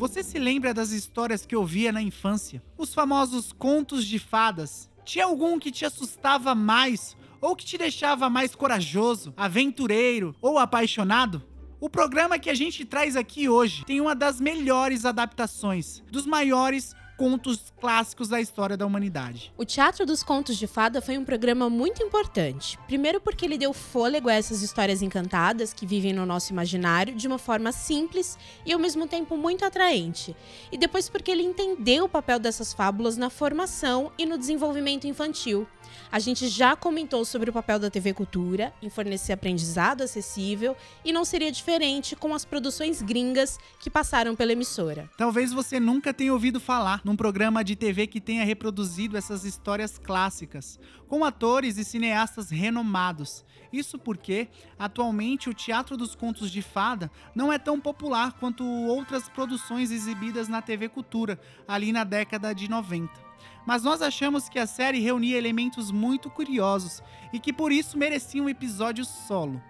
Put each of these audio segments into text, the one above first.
Você se lembra das histórias que ouvia na infância? Os famosos contos de fadas? Tinha algum que te assustava mais ou que te deixava mais corajoso, aventureiro ou apaixonado? O programa que a gente traz aqui hoje tem uma das melhores adaptações, dos maiores contos clássicos da história da humanidade. O Teatro dos Contos de Fada foi um programa muito importante. Primeiro, porque ele deu fôlego a essas histórias encantadas que vivem no nosso imaginário de uma forma simples e ao mesmo tempo muito atraente. E depois, porque ele entendeu o papel dessas fábulas na formação e no desenvolvimento infantil. A gente já comentou sobre o papel da TV Cultura em fornecer aprendizado acessível e não seria diferente com as produções gringas que passaram pela emissora. Talvez você nunca tenha ouvido falar num programa de TV que tenha reproduzido essas histórias clássicas, com atores e cineastas renomados. Isso porque, atualmente, o Teatro dos Contos de Fada não é tão popular quanto outras produções exibidas na TV Cultura, ali na década de 90 mas nós achamos que a série reunia elementos muito curiosos e que por isso merecia um episódio solo.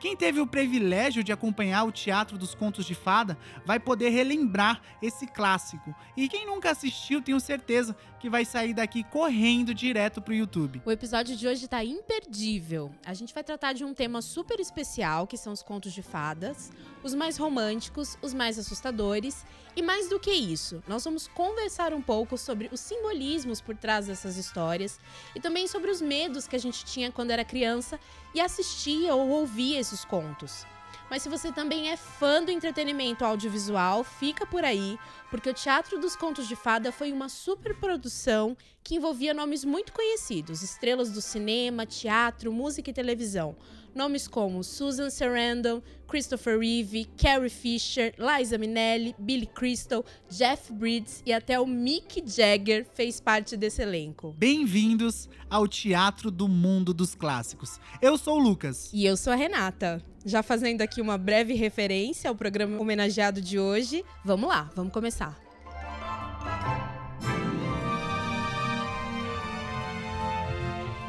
Quem teve o privilégio de acompanhar o Teatro dos Contos de Fada vai poder relembrar esse clássico. E quem nunca assistiu, tenho certeza que vai sair daqui correndo direto pro YouTube. O episódio de hoje tá imperdível. A gente vai tratar de um tema super especial, que são os contos de fadas, os mais românticos, os mais assustadores e mais do que isso, nós vamos conversar um pouco sobre os simbolismos por trás dessas histórias e também sobre os medos que a gente tinha quando era criança e assistia ou ouvia esses contos. Mas se você também é fã do entretenimento audiovisual, fica por aí, porque o Teatro dos Contos de Fada foi uma superprodução que envolvia nomes muito conhecidos, estrelas do cinema, teatro, música e televisão. Nomes como Susan Sarandon, Christopher Reeve, Carrie Fisher, Liza Minnelli, Billy Crystal, Jeff Bridges e até o Mick Jagger fez parte desse elenco. Bem-vindos ao Teatro do Mundo dos Clássicos. Eu sou o Lucas. E eu sou a Renata. Já fazendo aqui uma breve referência ao programa homenageado de hoje, vamos lá, vamos começar.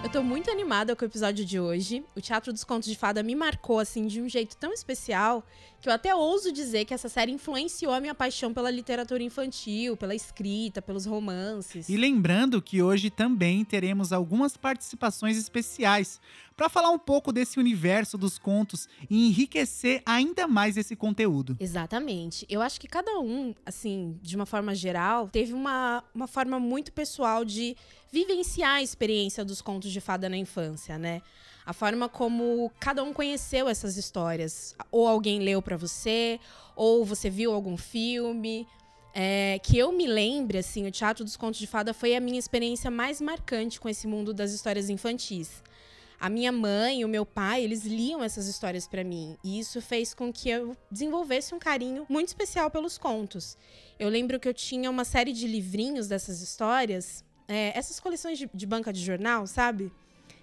Eu tô muito animada com o episódio de hoje. O Teatro dos Contos de Fada me marcou assim de um jeito tão especial que eu até ouso dizer que essa série influenciou a minha paixão pela literatura infantil, pela escrita, pelos romances. E lembrando que hoje também teremos algumas participações especiais para falar um pouco desse universo dos contos e enriquecer ainda mais esse conteúdo. Exatamente. Eu acho que cada um, assim, de uma forma geral, teve uma, uma forma muito pessoal de vivenciar a experiência dos contos de fada na infância, né? A forma como cada um conheceu essas histórias. Ou alguém leu para você, ou você viu algum filme. É, que eu me lembre, assim, o Teatro dos Contos de Fada foi a minha experiência mais marcante com esse mundo das histórias infantis a minha mãe e o meu pai, eles liam essas histórias para mim. E isso fez com que eu desenvolvesse um carinho muito especial pelos contos. Eu lembro que eu tinha uma série de livrinhos dessas histórias, é, essas coleções de, de banca de jornal, sabe?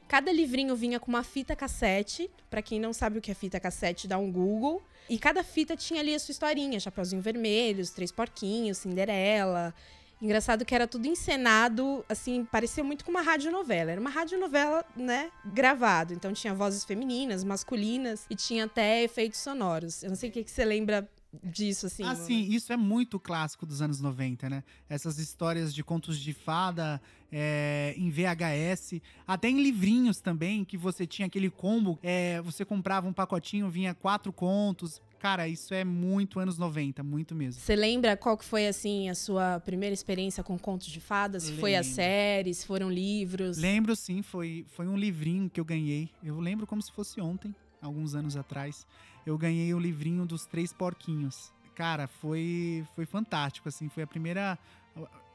Cada livrinho vinha com uma fita cassete. Para quem não sabe o que é fita cassete, dá um Google. E cada fita tinha ali a sua historinha: Chapeuzinho Vermelho, Os Três Porquinhos, Cinderela. Engraçado que era tudo encenado, assim, parecia muito com uma radionovela. Era uma radionovela, né, gravado. Então tinha vozes femininas, masculinas e tinha até efeitos sonoros. Eu não sei o que, que você lembra disso, assim. Ah, sim, isso é muito clássico dos anos 90, né? Essas histórias de contos de fada é, em VHS, até em livrinhos também, que você tinha aquele combo, é, você comprava um pacotinho, vinha quatro contos, Cara, isso é muito anos 90, muito mesmo. Você lembra qual que foi, assim, a sua primeira experiência com contos de fadas? Lembro. Foi a série, se foram livros? Lembro, sim. Foi, foi um livrinho que eu ganhei. Eu lembro como se fosse ontem, alguns anos atrás. Eu ganhei o livrinho dos Três Porquinhos. Cara, foi, foi fantástico, assim. Foi a primeira...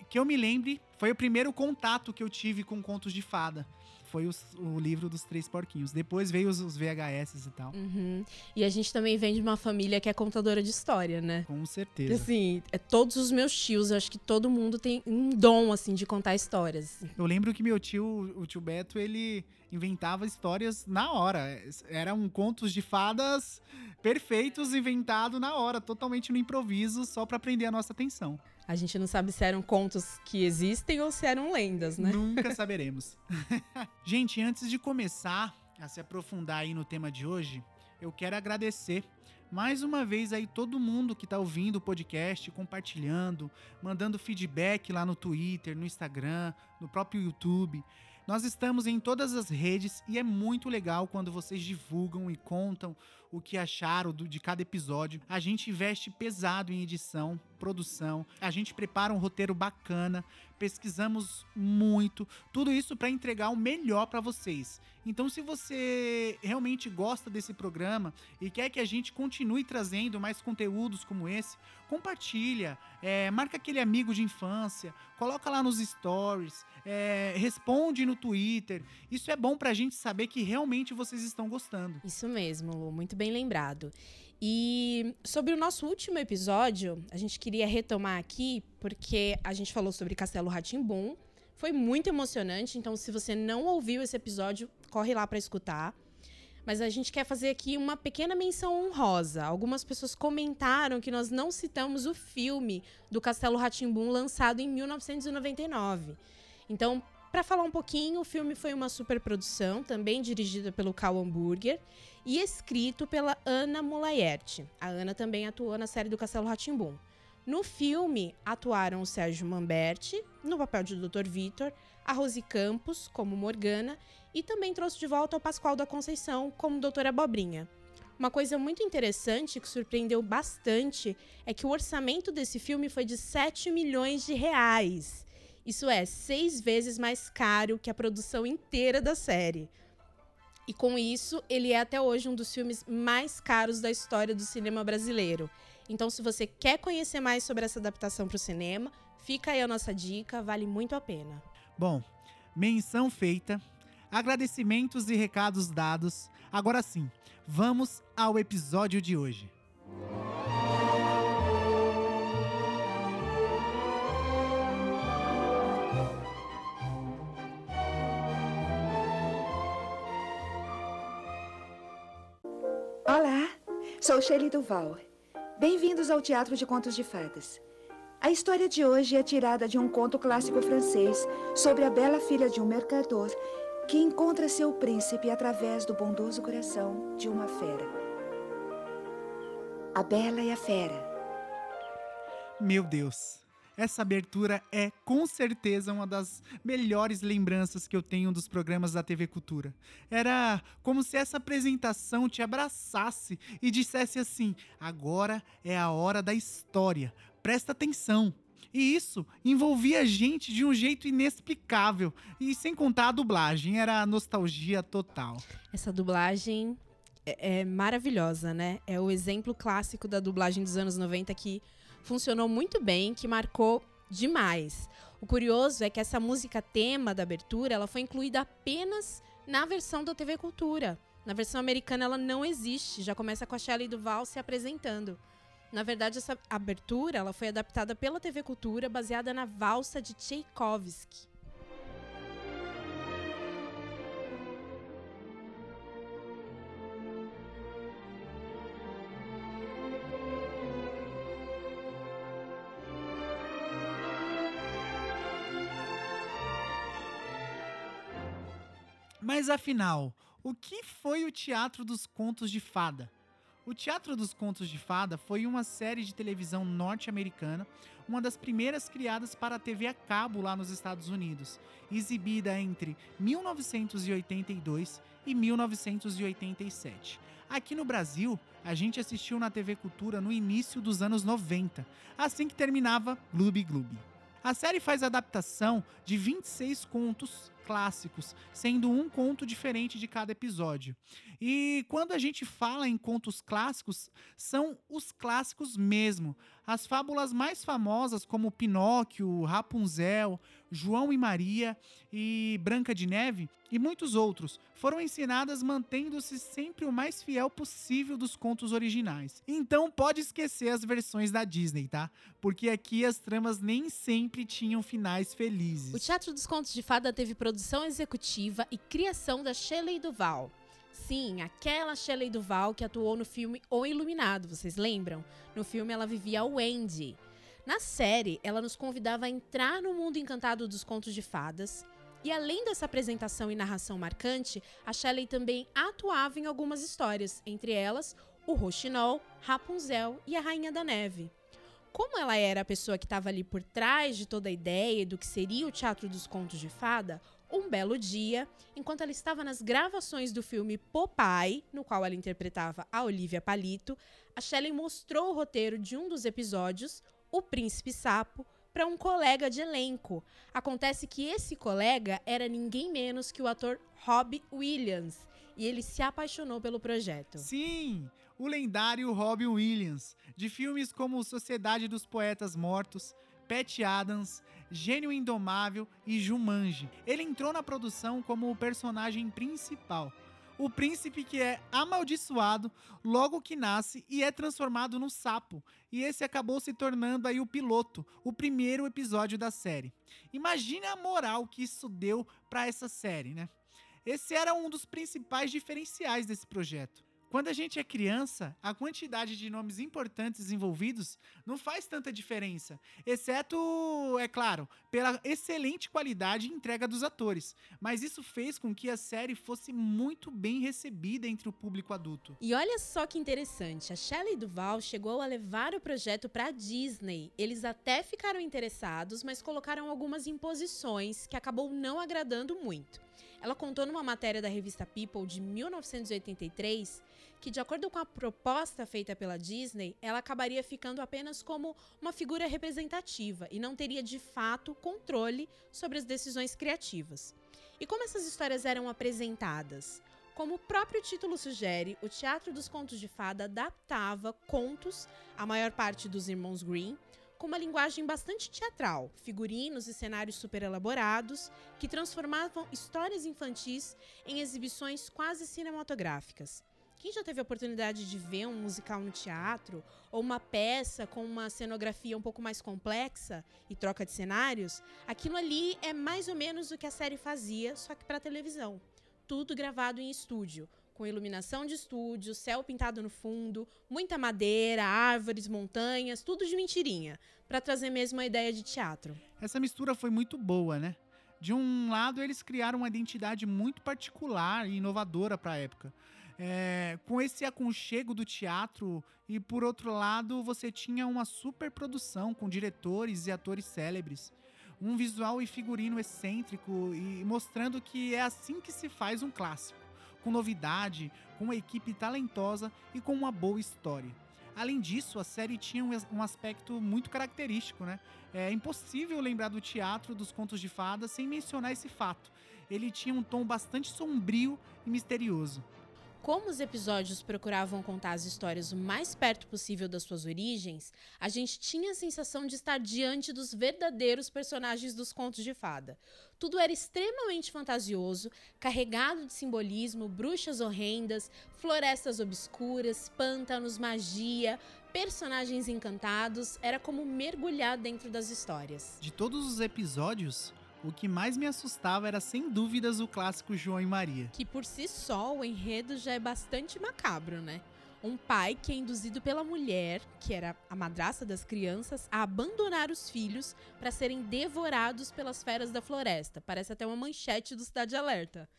Que eu me lembre, foi o primeiro contato que eu tive com contos de fada foi os, o livro dos Três Porquinhos. Depois veio os, os VHS e tal. Uhum. E a gente também vem de uma família que é contadora de história, né? Com certeza. Assim, é, todos os meus tios, acho que todo mundo tem um dom, assim, de contar histórias. Eu lembro que meu tio, o tio Beto, ele inventava histórias na hora. Eram contos de fadas perfeitos inventados na hora, totalmente no improviso, só para prender a nossa atenção. A gente não sabe se eram contos que existem ou se eram lendas, né? Nunca saberemos. gente, antes de começar a se aprofundar aí no tema de hoje, eu quero agradecer mais uma vez aí todo mundo que está ouvindo o podcast, compartilhando, mandando feedback lá no Twitter, no Instagram, no próprio YouTube. Nós estamos em todas as redes e é muito legal quando vocês divulgam e contam o que acharam do, de cada episódio. A gente investe pesado em edição, produção, a gente prepara um roteiro bacana, pesquisamos muito, tudo isso para entregar o melhor para vocês. Então, se você realmente gosta desse programa e quer que a gente continue trazendo mais conteúdos como esse, compartilha, é, marca aquele amigo de infância, coloca lá nos stories, é, responde no Twitter. Isso é bom para a gente saber que realmente vocês estão gostando. Isso mesmo, Lu, muito bem lembrado. E sobre o nosso último episódio, a gente queria retomar aqui, porque a gente falou sobre Castelo Ratimbum. Foi muito emocionante, então se você não ouviu esse episódio, corre lá para escutar. Mas a gente quer fazer aqui uma pequena menção honrosa. Algumas pessoas comentaram que nós não citamos o filme do Castelo Ratimbum lançado em 1999. Então, para falar um pouquinho, o filme foi uma superprodução, também dirigida pelo Cal Hamburger e escrito pela Ana Mulaerte. A Ana também atuou na série do Castelo Ratimbum. No filme, atuaram o Sérgio Mamberti, no papel de Dr. Vitor, a Rose Campos, como Morgana, e também trouxe de volta o Pascoal da Conceição, como Doutor Abobrinha. Uma coisa muito interessante que surpreendeu bastante é que o orçamento desse filme foi de 7 milhões de reais. Isso é seis vezes mais caro que a produção inteira da série. E com isso, ele é até hoje um dos filmes mais caros da história do cinema brasileiro. Então, se você quer conhecer mais sobre essa adaptação para o cinema, fica aí a nossa dica, vale muito a pena. Bom, menção feita, agradecimentos e recados dados. Agora sim, vamos ao episódio de hoje. Olá, sou Shelley Duval. Bem-vindos ao Teatro de Contos de Fadas. A história de hoje é tirada de um conto clássico francês sobre a bela filha de um mercador que encontra seu príncipe através do bondoso coração de uma fera. A Bela e a Fera. Meu Deus, essa abertura é com certeza uma das melhores lembranças que eu tenho dos programas da TV Cultura. Era como se essa apresentação te abraçasse e dissesse assim: agora é a hora da história, presta atenção. E isso envolvia a gente de um jeito inexplicável. E sem contar a dublagem, era nostalgia total. Essa dublagem é, é maravilhosa, né? É o exemplo clássico da dublagem dos anos 90 que funcionou muito bem, que marcou demais. O curioso é que essa música tema da abertura, ela foi incluída apenas na versão da TV Cultura. Na versão americana ela não existe, já começa com a Shelley Duval se apresentando. Na verdade, essa abertura ela foi adaptada pela TV Cultura, baseada na valsa de Tchaikovsky. Mas afinal, o que foi o Teatro dos Contos de Fada? O Teatro dos Contos de Fada foi uma série de televisão norte-americana, uma das primeiras criadas para a TV a cabo lá nos Estados Unidos, exibida entre 1982 e 1987. Aqui no Brasil, a gente assistiu na TV Cultura no início dos anos 90, assim que terminava Gloob Gloob. A série faz adaptação de 26 contos clássicos, sendo um conto diferente de cada episódio. E quando a gente fala em contos clássicos, são os clássicos mesmo. As fábulas mais famosas, como Pinóquio, Rapunzel, João e Maria e Branca de Neve e muitos outros, foram ensinadas mantendo-se sempre o mais fiel possível dos contos originais. Então pode esquecer as versões da Disney, tá? Porque aqui as tramas nem sempre tinham finais felizes. O Teatro dos Contos de Fada teve produção executiva e criação da Shelley Duval. Sim, aquela Shelley Duval que atuou no filme O Iluminado, vocês lembram? No filme ela vivia Wendy. Na série, ela nos convidava a entrar no mundo encantado dos contos de fadas, E além dessa apresentação e narração marcante, a Shelley também atuava em algumas histórias, entre elas o Rochinol, Rapunzel e a Rainha da Neve. Como ela era a pessoa que estava ali por trás de toda a ideia do que seria o Teatro dos Contos de Fada, um belo dia, enquanto ela estava nas gravações do filme Popeye, no qual ela interpretava a Olivia Palito, a Shelley mostrou o roteiro de um dos episódios, O Príncipe Sapo, para um colega de elenco. Acontece que esse colega era ninguém menos que o ator Robbie Williams, e ele se apaixonou pelo projeto. Sim, o lendário Robin Williams, de filmes como Sociedade dos Poetas Mortos, Pat Adams, Gênio Indomável e Jumanji. Ele entrou na produção como o personagem principal. O príncipe que é amaldiçoado logo que nasce e é transformado no sapo. E esse acabou se tornando aí o piloto, o primeiro episódio da série. Imagine a moral que isso deu para essa série, né? Esse era um dos principais diferenciais desse projeto. Quando a gente é criança, a quantidade de nomes importantes envolvidos não faz tanta diferença, exceto, é claro, pela excelente qualidade e entrega dos atores. Mas isso fez com que a série fosse muito bem recebida entre o público adulto. E olha só que interessante, a Shelley Duval chegou a levar o projeto para Disney. Eles até ficaram interessados, mas colocaram algumas imposições que acabou não agradando muito. Ela contou numa matéria da revista People de 1983 que, de acordo com a proposta feita pela Disney, ela acabaria ficando apenas como uma figura representativa e não teria de fato controle sobre as decisões criativas. E como essas histórias eram apresentadas? Como o próprio título sugere, o Teatro dos Contos de Fada adaptava contos, a maior parte dos irmãos Green, com uma linguagem bastante teatral, figurinos e cenários super elaborados, que transformavam histórias infantis em exibições quase cinematográficas. Quem já teve a oportunidade de ver um musical no teatro ou uma peça com uma cenografia um pouco mais complexa e troca de cenários, aquilo ali é mais ou menos o que a série fazia, só que para televisão. Tudo gravado em estúdio, com iluminação de estúdio, céu pintado no fundo, muita madeira, árvores, montanhas, tudo de mentirinha, para trazer mesmo a ideia de teatro. Essa mistura foi muito boa, né? De um lado, eles criaram uma identidade muito particular e inovadora para a época. É, com esse aconchego do teatro, e por outro lado, você tinha uma super produção com diretores e atores célebres. Um visual e figurino excêntrico e mostrando que é assim que se faz um clássico com novidade, com uma equipe talentosa e com uma boa história. Além disso, a série tinha um aspecto muito característico, né? É impossível lembrar do teatro dos contos de fadas sem mencionar esse fato. Ele tinha um tom bastante sombrio e misterioso. Como os episódios procuravam contar as histórias o mais perto possível das suas origens, a gente tinha a sensação de estar diante dos verdadeiros personagens dos contos de fada. Tudo era extremamente fantasioso, carregado de simbolismo, bruxas horrendas, florestas obscuras, pântanos, magia, personagens encantados. Era como mergulhar dentro das histórias. De todos os episódios, o que mais me assustava era sem dúvidas o clássico João e Maria. Que por si só o enredo já é bastante macabro, né? Um pai que é induzido pela mulher, que era a madraça das crianças, a abandonar os filhos para serem devorados pelas feras da floresta. Parece até uma manchete do Cidade Alerta.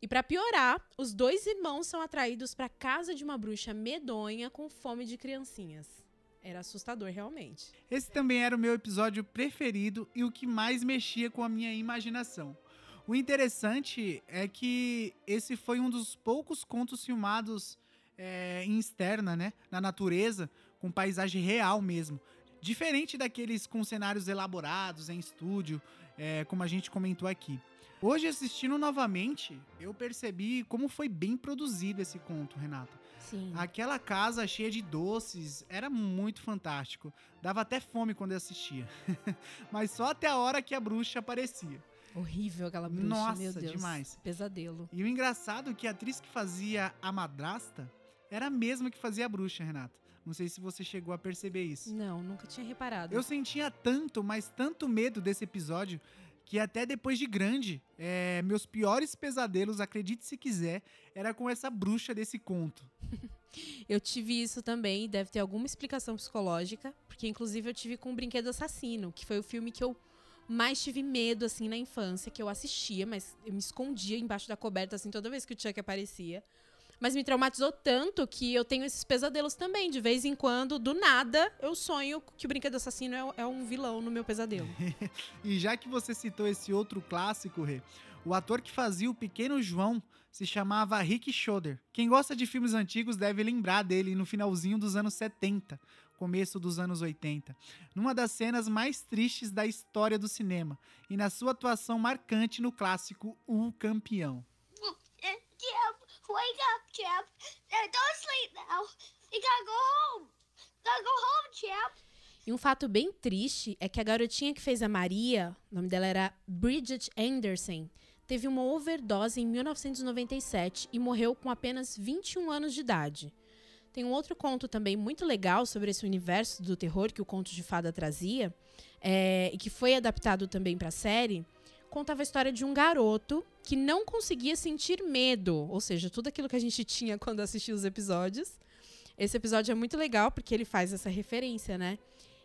E para piorar, os dois irmãos são atraídos para casa de uma bruxa medonha com fome de criancinhas. Era assustador, realmente. Esse também era o meu episódio preferido e o que mais mexia com a minha imaginação. O interessante é que esse foi um dos poucos contos filmados é, em externa, né? Na natureza, com paisagem real mesmo. Diferente daqueles com cenários elaborados em estúdio, é, como a gente comentou aqui. Hoje, assistindo novamente, eu percebi como foi bem produzido esse conto, Renata. Sim. Aquela casa cheia de doces era muito fantástico. Dava até fome quando eu assistia. Mas só até a hora que a bruxa aparecia. Horrível aquela bruxa, Nossa, meu Deus. demais. Pesadelo. E o engraçado é que a atriz que fazia a madrasta era a mesma que fazia a bruxa, Renata. Não sei se você chegou a perceber isso. Não, nunca tinha reparado. Eu sentia tanto, mas tanto medo desse episódio que até depois de grande, é, meus piores pesadelos, acredite se quiser, era com essa bruxa desse conto. eu tive isso também, deve ter alguma explicação psicológica, porque inclusive eu tive com o Brinquedo Assassino, que foi o filme que eu mais tive medo, assim, na infância, que eu assistia, mas eu me escondia embaixo da coberta, assim, toda vez que o Chuck aparecia. Mas me traumatizou tanto que eu tenho esses pesadelos também. De vez em quando, do nada, eu sonho que o brinquedo assassino é, é um vilão no meu pesadelo. e já que você citou esse outro clássico, Rê, o ator que fazia o pequeno João se chamava Rick Schroeder. Quem gosta de filmes antigos deve lembrar dele no finalzinho dos anos 70, começo dos anos 80, numa das cenas mais tristes da história do cinema e na sua atuação marcante no clássico O Campeão. Wake up, Chap. Don't sleep now. You gotta go home. Gotta go home, Chap. E um fato bem triste é que a garotinha que fez a Maria, o nome dela era Bridget Anderson, teve uma overdose em 1997 e morreu com apenas 21 anos de idade. Tem um outro conto também muito legal sobre esse universo do terror que o conto de fada trazia, é, e que foi adaptado também para a série, contava a história de um garoto que não conseguia sentir medo, ou seja, tudo aquilo que a gente tinha quando assistia os episódios. Esse episódio é muito legal porque ele faz essa referência, né?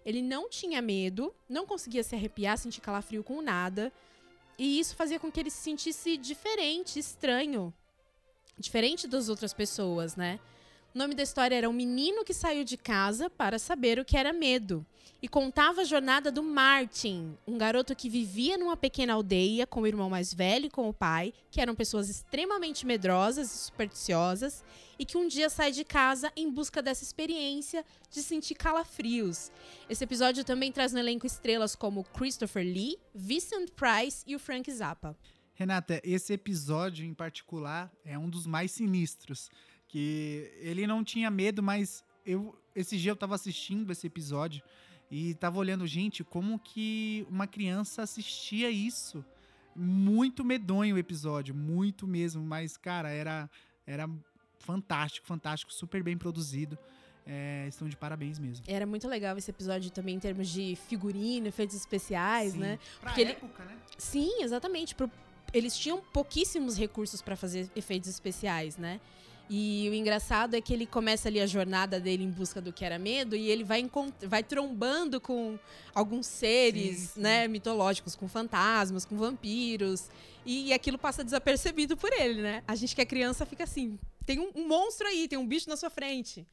Ele não tinha medo, não conseguia se arrepiar, sentir calafrio com nada, e isso fazia com que ele se sentisse diferente, estranho, diferente das outras pessoas, né? O nome da história era Um Menino que Saiu de Casa para Saber o que Era Medo. E contava a jornada do Martin, um garoto que vivia numa pequena aldeia com o irmão mais velho e com o pai, que eram pessoas extremamente medrosas e supersticiosas, e que um dia sai de casa em busca dessa experiência de sentir calafrios. Esse episódio também traz no elenco estrelas como Christopher Lee, Vincent Price e o Frank Zappa. Renata, esse episódio em particular é um dos mais sinistros que ele não tinha medo, mas eu esse dia eu tava assistindo esse episódio e tava olhando, gente, como que uma criança assistia isso. Muito medonho o episódio, muito mesmo, mas cara, era era fantástico, fantástico, super bem produzido. É, estão de parabéns mesmo. Era muito legal esse episódio também em termos de figurino, efeitos especiais, Sim. né? Pra Porque época, ele... né? Sim, exatamente. Pro... Eles tinham pouquíssimos recursos para fazer efeitos especiais, né? E o engraçado é que ele começa ali a jornada dele em busca do que era medo e ele vai, vai trombando com alguns seres, sim, sim. né, mitológicos, com fantasmas, com vampiros. E aquilo passa desapercebido por ele, né? A gente que é criança fica assim, tem um, um monstro aí, tem um bicho na sua frente.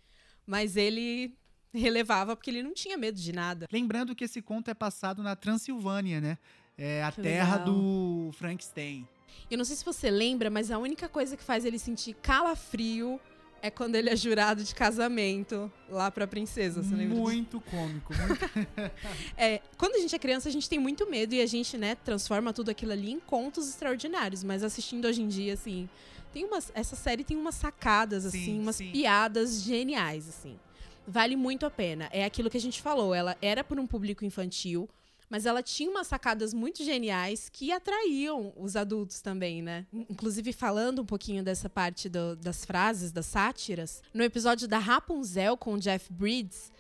Mas ele relevava porque ele não tinha medo de nada. Lembrando que esse conto é passado na Transilvânia, né? É a que terra legal. do Frankenstein. Eu não sei se você lembra, mas a única coisa que faz ele sentir calafrio é quando ele é jurado de casamento lá pra princesa, você lembra Muito disso? cômico. Muito... é, quando a gente é criança, a gente tem muito medo e a gente, né, transforma tudo aquilo ali em contos extraordinários. Mas assistindo hoje em dia, assim, tem umas. Essa série tem umas sacadas, assim, sim, umas sim. piadas geniais, assim. Vale muito a pena. É aquilo que a gente falou. Ela era por um público infantil mas ela tinha umas sacadas muito geniais que atraíam os adultos também, né? Inclusive, falando um pouquinho dessa parte do, das frases, das sátiras, no episódio da Rapunzel com o Jeff Bridges,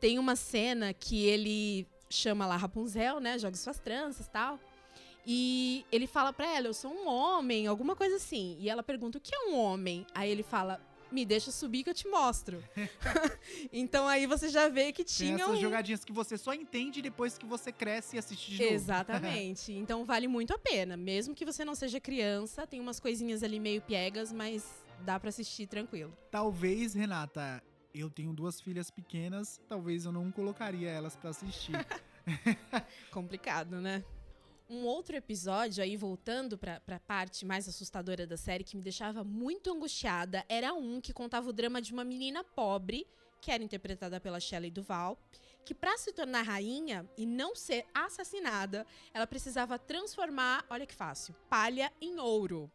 tem uma cena que ele chama lá Rapunzel, né? Joga suas tranças tal. E ele fala pra ela, eu sou um homem, alguma coisa assim. E ela pergunta, o que é um homem? Aí ele fala, me deixa subir que eu te mostro. então aí você já vê que tinha. Tem essas um... jogadinhas que você só entende depois que você cresce e assiste de novo. Exatamente. então vale muito a pena. Mesmo que você não seja criança, tem umas coisinhas ali meio piegas, mas dá para assistir tranquilo. Talvez, Renata, eu tenho duas filhas pequenas, talvez eu não colocaria elas para assistir. Complicado, né? Um outro episódio, aí voltando para a parte mais assustadora da série, que me deixava muito angustiada, era um que contava o drama de uma menina pobre, que era interpretada pela Shelley Duval, que para se tornar rainha e não ser assassinada, ela precisava transformar, olha que fácil, palha em ouro.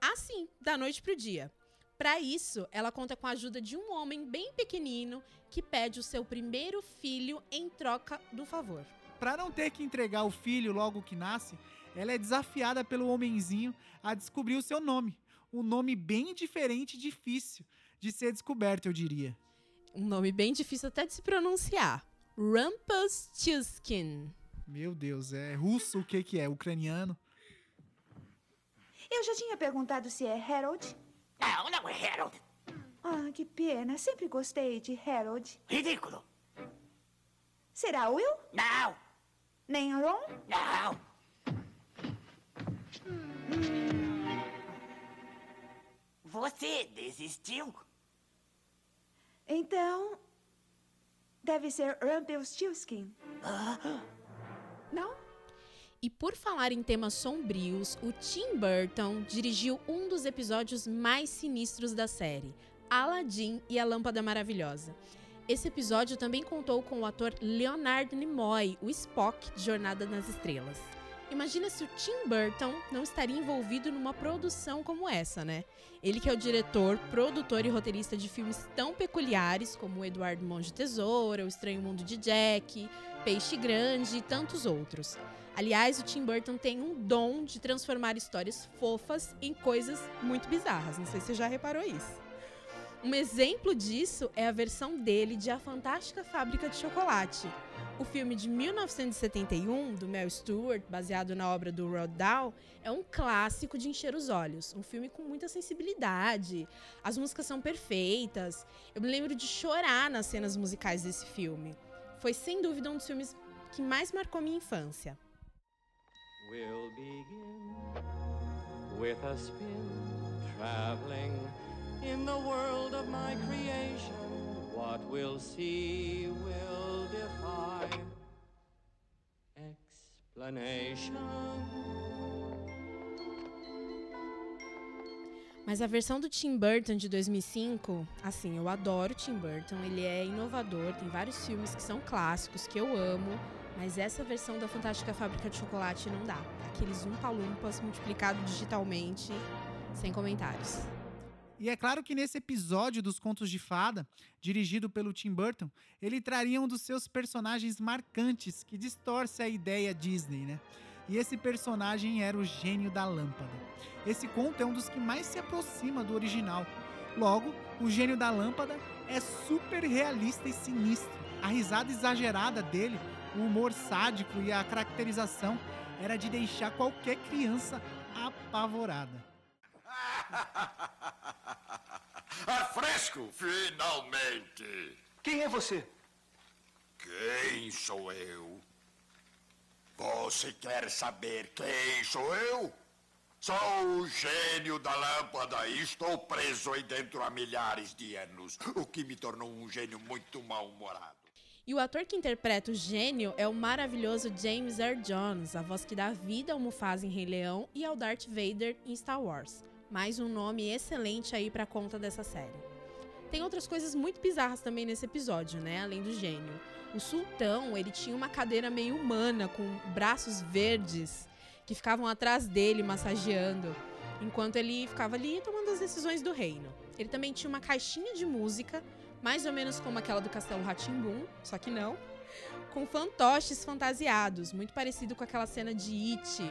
Assim, da noite pro dia. Para isso, ela conta com a ajuda de um homem bem pequenino que pede o seu primeiro filho em troca do favor para não ter que entregar o filho logo que nasce, ela é desafiada pelo homenzinho a descobrir o seu nome. Um nome bem diferente e difícil de ser descoberto, eu diria. Um nome bem difícil até de se pronunciar. Rumpelstiltskin. Meu Deus, é russo o que que é? Ucraniano? Eu já tinha perguntado se é Harold. Não, não é Harold. Ah, que pena. Sempre gostei de Harold. Ridículo. Será Will? Não. Nem Ron? Não. Você desistiu? Então. Deve ser Rumpelstiltskin. Não? E por falar em temas sombrios, o Tim Burton dirigiu um dos episódios mais sinistros da série, Aladdin e a Lâmpada Maravilhosa. Esse episódio também contou com o ator Leonard Nimoy, o Spock de Jornada nas Estrelas. Imagina se o Tim Burton não estaria envolvido numa produção como essa, né? Ele que é o diretor, produtor e roteirista de filmes tão peculiares como o Eduardo Mão de Tesoura, O Estranho Mundo de Jack, Peixe Grande e tantos outros. Aliás, o Tim Burton tem um dom de transformar histórias fofas em coisas muito bizarras. Não sei se você já reparou isso. Um exemplo disso é a versão dele de A Fantástica Fábrica de Chocolate. O filme de 1971, do Mel Stewart, baseado na obra do Roald Dahl, é um clássico de encher os olhos. Um filme com muita sensibilidade. As músicas são perfeitas. Eu me lembro de chorar nas cenas musicais desse filme. Foi sem dúvida um dos filmes que mais marcou minha infância. We'll in the world of my creation. What we'll see will defy explanation. Mas a versão do Tim Burton de 2005, assim, eu adoro o Tim Burton, ele é inovador, tem vários filmes que são clássicos que eu amo, mas essa versão da Fantástica Fábrica de Chocolate não dá. Aqueles umpa-lumpas multiplicado digitalmente, sem comentários. E é claro que nesse episódio dos Contos de Fada, dirigido pelo Tim Burton, ele traria um dos seus personagens marcantes que distorce a ideia Disney, né? E esse personagem era o gênio da lâmpada. Esse conto é um dos que mais se aproxima do original. Logo, o gênio da lâmpada é super realista e sinistro. A risada exagerada dele, o humor sádico e a caracterização era de deixar qualquer criança apavorada. Ar fresco, finalmente! Quem é você? Quem sou eu? Você quer saber quem sou eu? Sou o gênio da lâmpada e estou preso aí dentro há milhares de anos, o que me tornou um gênio muito mal-humorado. E o ator que interpreta o gênio é o maravilhoso James Earl Jones, a voz que dá vida ao Mufasa em Rei Leão e ao Darth Vader em Star Wars. Mais um nome excelente aí pra conta dessa série. Tem outras coisas muito bizarras também nesse episódio, né? Além do gênio. O sultão, ele tinha uma cadeira meio humana com braços verdes que ficavam atrás dele massageando, enquanto ele ficava ali tomando as decisões do reino. Ele também tinha uma caixinha de música, mais ou menos como aquela do Castelo Ratimbum, só que não, com fantoches fantasiados, muito parecido com aquela cena de It.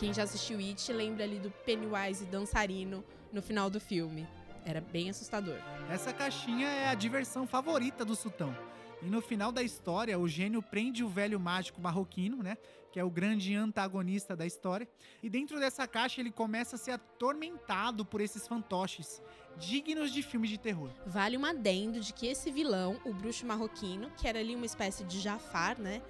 Quem já assistiu It lembra ali do Pennywise dançarino no final do filme. Era bem assustador. Essa caixinha é a diversão favorita do sultão. E no final da história, o gênio prende o velho mágico marroquino, né? Que é o grande antagonista da história. E dentro dessa caixa ele começa a ser atormentado por esses fantoches, dignos de filme de terror. Vale um adendo de que esse vilão, o bruxo marroquino, que era ali uma espécie de Jafar, né?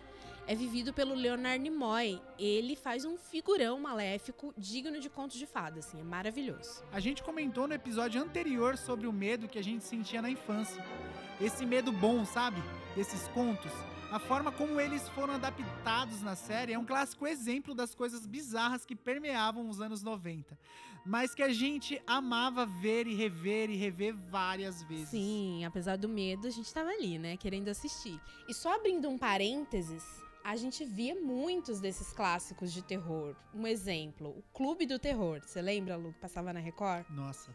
É vivido pelo Leonard Nimoy. Ele faz um figurão maléfico digno de contos de fadas, assim, é maravilhoso. A gente comentou no episódio anterior sobre o medo que a gente sentia na infância. Esse medo bom, sabe? Desses contos. A forma como eles foram adaptados na série é um clássico exemplo das coisas bizarras que permeavam os anos 90, mas que a gente amava ver e rever e rever várias vezes. Sim, apesar do medo, a gente tava ali, né, querendo assistir. E só abrindo um parênteses, a gente via muitos desses clássicos de terror. Um exemplo, o Clube do Terror. Você lembra, Lu, que passava na Record? Nossa,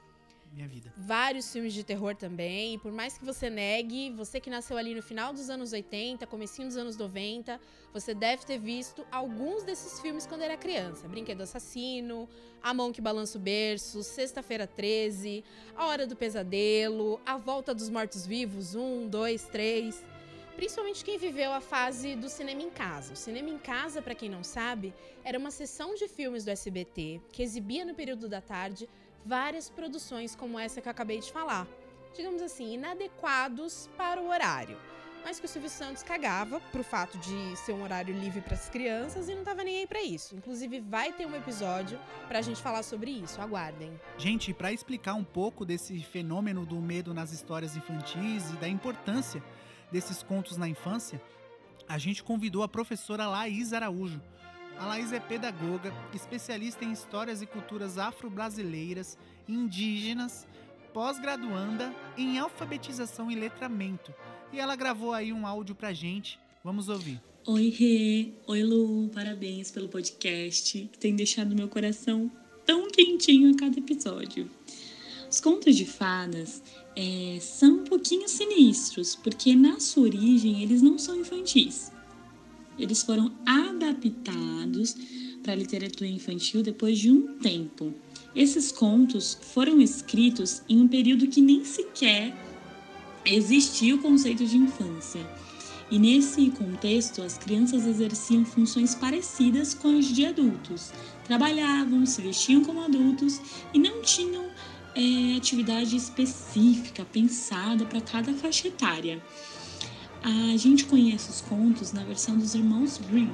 minha vida. Vários filmes de terror também. E por mais que você negue, você que nasceu ali no final dos anos 80, comecinho dos anos 90, você deve ter visto alguns desses filmes quando era criança. Brinquedo Assassino, A Mão que Balança o Berço, Sexta-feira 13, A Hora do Pesadelo, A Volta dos Mortos-Vivos, 1, 2, 3 principalmente quem viveu a fase do cinema em casa. O cinema em casa, para quem não sabe, era uma sessão de filmes do SBT que exibia no período da tarde várias produções como essa que eu acabei de falar. Digamos assim, inadequados para o horário. mas que o Silvio Santos cagava pro fato de ser um horário livre para as crianças e não tava nem aí para isso. Inclusive vai ter um episódio pra gente falar sobre isso, aguardem. Gente, para explicar um pouco desse fenômeno do medo nas histórias infantis e da importância desses contos na infância, a gente convidou a professora Laís Araújo. A Laís é pedagoga, especialista em histórias e culturas afro-brasileiras, indígenas, pós-graduanda em alfabetização e letramento. E ela gravou aí um áudio pra gente. Vamos ouvir. Oi, Rê. Oi, Lu. Parabéns pelo podcast, que tem deixado meu coração tão quentinho a cada episódio. Os contos de fadas é, são um pouquinho sinistros, porque na sua origem eles não são infantis. Eles foram adaptados para a literatura infantil depois de um tempo. Esses contos foram escritos em um período que nem sequer existia o conceito de infância. E nesse contexto, as crianças exerciam funções parecidas com as de adultos. Trabalhavam, se vestiam como adultos e não tinham é, atividade específica pensada para cada faixa etária. A gente conhece os contos na versão dos irmãos Grimm,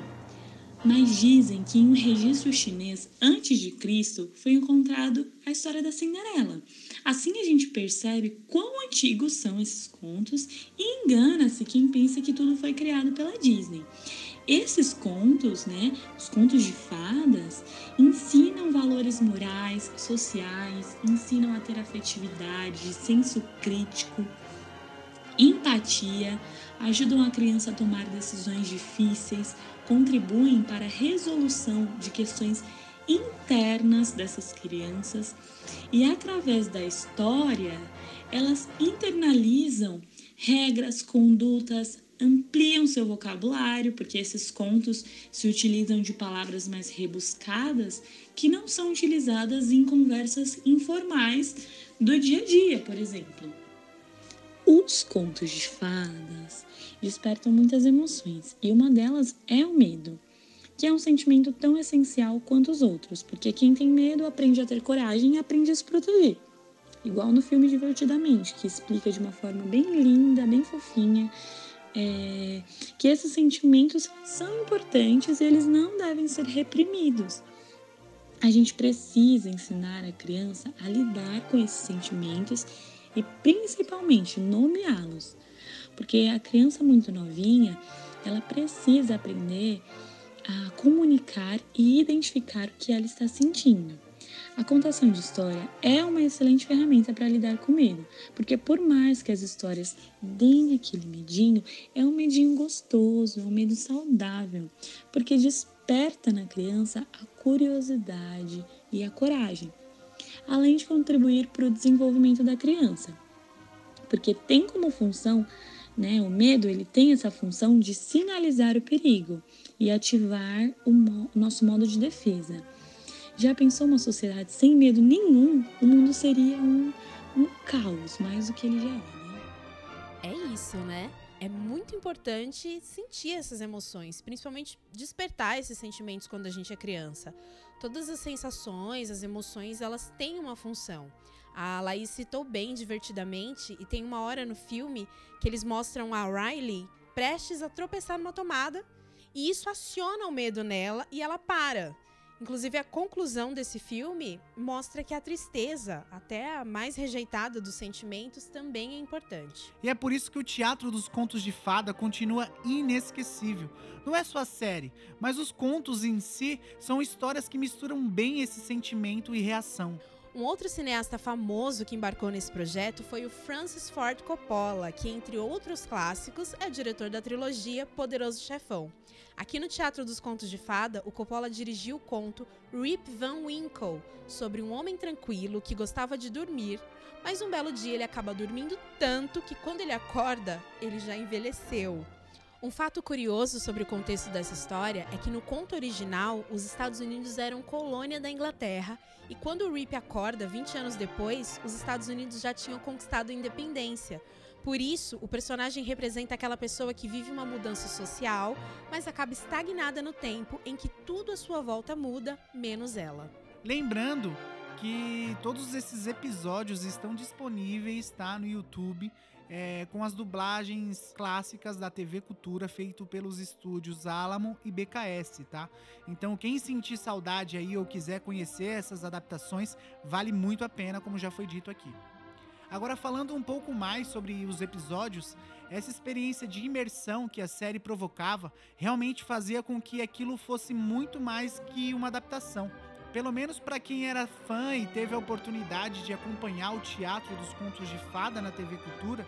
mas dizem que em um registro chinês antes de Cristo foi encontrado a história da Cinderela. Assim a gente percebe quão antigos são esses contos e engana-se quem pensa que tudo foi criado pela Disney. Esses contos, né, os contos de fadas, ensinam valores morais, sociais, ensinam a ter afetividade, senso crítico, empatia, ajudam a criança a tomar decisões difíceis, contribuem para a resolução de questões internas dessas crianças. E através da história elas internalizam regras, condutas, ampliam seu vocabulário, porque esses contos se utilizam de palavras mais rebuscadas que não são utilizadas em conversas informais do dia a dia, por exemplo. Os contos de fadas despertam muitas emoções e uma delas é o medo, que é um sentimento tão essencial quanto os outros, porque quem tem medo aprende a ter coragem e aprende a se proteger. Igual no filme Divertidamente, que explica de uma forma bem linda, bem fofinha, é, que esses sentimentos são importantes e eles não devem ser reprimidos. A gente precisa ensinar a criança a lidar com esses sentimentos e principalmente nomeá-los, porque a criança muito novinha ela precisa aprender a comunicar e identificar o que ela está sentindo. A contação de história é uma excelente ferramenta para lidar com medo, porque por mais que as histórias deem aquele medinho, é um medinho gostoso, é um medo saudável, porque desperta na criança a curiosidade e a coragem, além de contribuir para o desenvolvimento da criança, porque tem como função né? O medo ele tem essa função de sinalizar o perigo e ativar o, mo nosso modo de defesa. Já pensou uma sociedade sem medo nenhum? O mundo seria um, um caos, mais do que ele já é, né? É isso, né? É muito importante sentir essas emoções, principalmente despertar esses sentimentos quando a gente é criança. Todas as sensações, as emoções, elas têm uma função. A Laís citou bem divertidamente e tem uma hora no filme que eles mostram a Riley prestes a tropeçar numa tomada e isso aciona o medo nela e ela para. Inclusive, a conclusão desse filme mostra que a tristeza, até a mais rejeitada dos sentimentos, também é importante. E é por isso que o Teatro dos Contos de Fada continua inesquecível. Não é só a série, mas os contos em si são histórias que misturam bem esse sentimento e reação. Um outro cineasta famoso que embarcou nesse projeto foi o Francis Ford Coppola, que, entre outros clássicos, é diretor da trilogia Poderoso Chefão. Aqui no Teatro dos Contos de Fada, o Coppola dirigiu o conto Rip Van Winkle, sobre um homem tranquilo que gostava de dormir, mas um belo dia ele acaba dormindo tanto que quando ele acorda, ele já envelheceu. Um fato curioso sobre o contexto dessa história é que no conto original, os Estados Unidos eram colônia da Inglaterra, e quando o Rip acorda, 20 anos depois, os Estados Unidos já tinham conquistado a independência. Por isso, o personagem representa aquela pessoa que vive uma mudança social, mas acaba estagnada no tempo em que tudo à sua volta muda, menos ela. Lembrando que todos esses episódios estão disponíveis tá, no YouTube é, com as dublagens clássicas da TV Cultura feito pelos estúdios Alamo e BKS, tá? Então quem sentir saudade aí ou quiser conhecer essas adaptações, vale muito a pena, como já foi dito aqui. Agora falando um pouco mais sobre os episódios, essa experiência de imersão que a série provocava realmente fazia com que aquilo fosse muito mais que uma adaptação pelo menos para quem era fã e teve a oportunidade de acompanhar o teatro dos contos de fada na TV Cultura,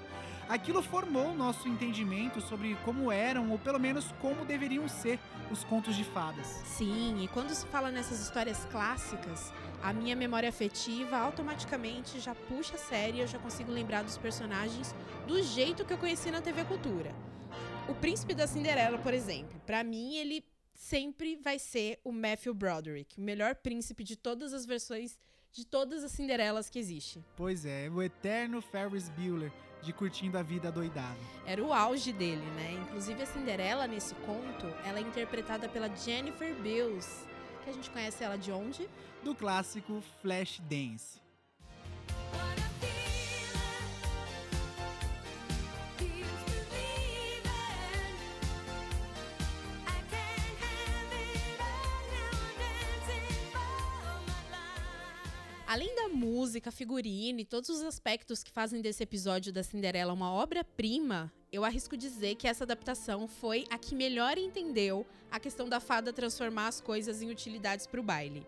aquilo formou o nosso entendimento sobre como eram, ou pelo menos como deveriam ser, os contos de fadas. Sim, e quando se fala nessas histórias clássicas, a minha memória afetiva automaticamente já puxa a série e eu já consigo lembrar dos personagens do jeito que eu conheci na TV Cultura. O Príncipe da Cinderela, por exemplo, para mim ele sempre vai ser o Matthew Broderick, o melhor príncipe de todas as versões de todas as Cinderelas que existe. Pois é, o eterno Ferris Bueller de Curtindo a Vida Doidada. Era o auge dele, né? Inclusive a Cinderela nesse conto, ela é interpretada pela Jennifer Beals, que a gente conhece ela de onde? Do clássico Flashdance. Além da música, figurino e todos os aspectos que fazem desse episódio da Cinderela uma obra-prima, eu arrisco dizer que essa adaptação foi a que melhor entendeu a questão da fada transformar as coisas em utilidades para o baile.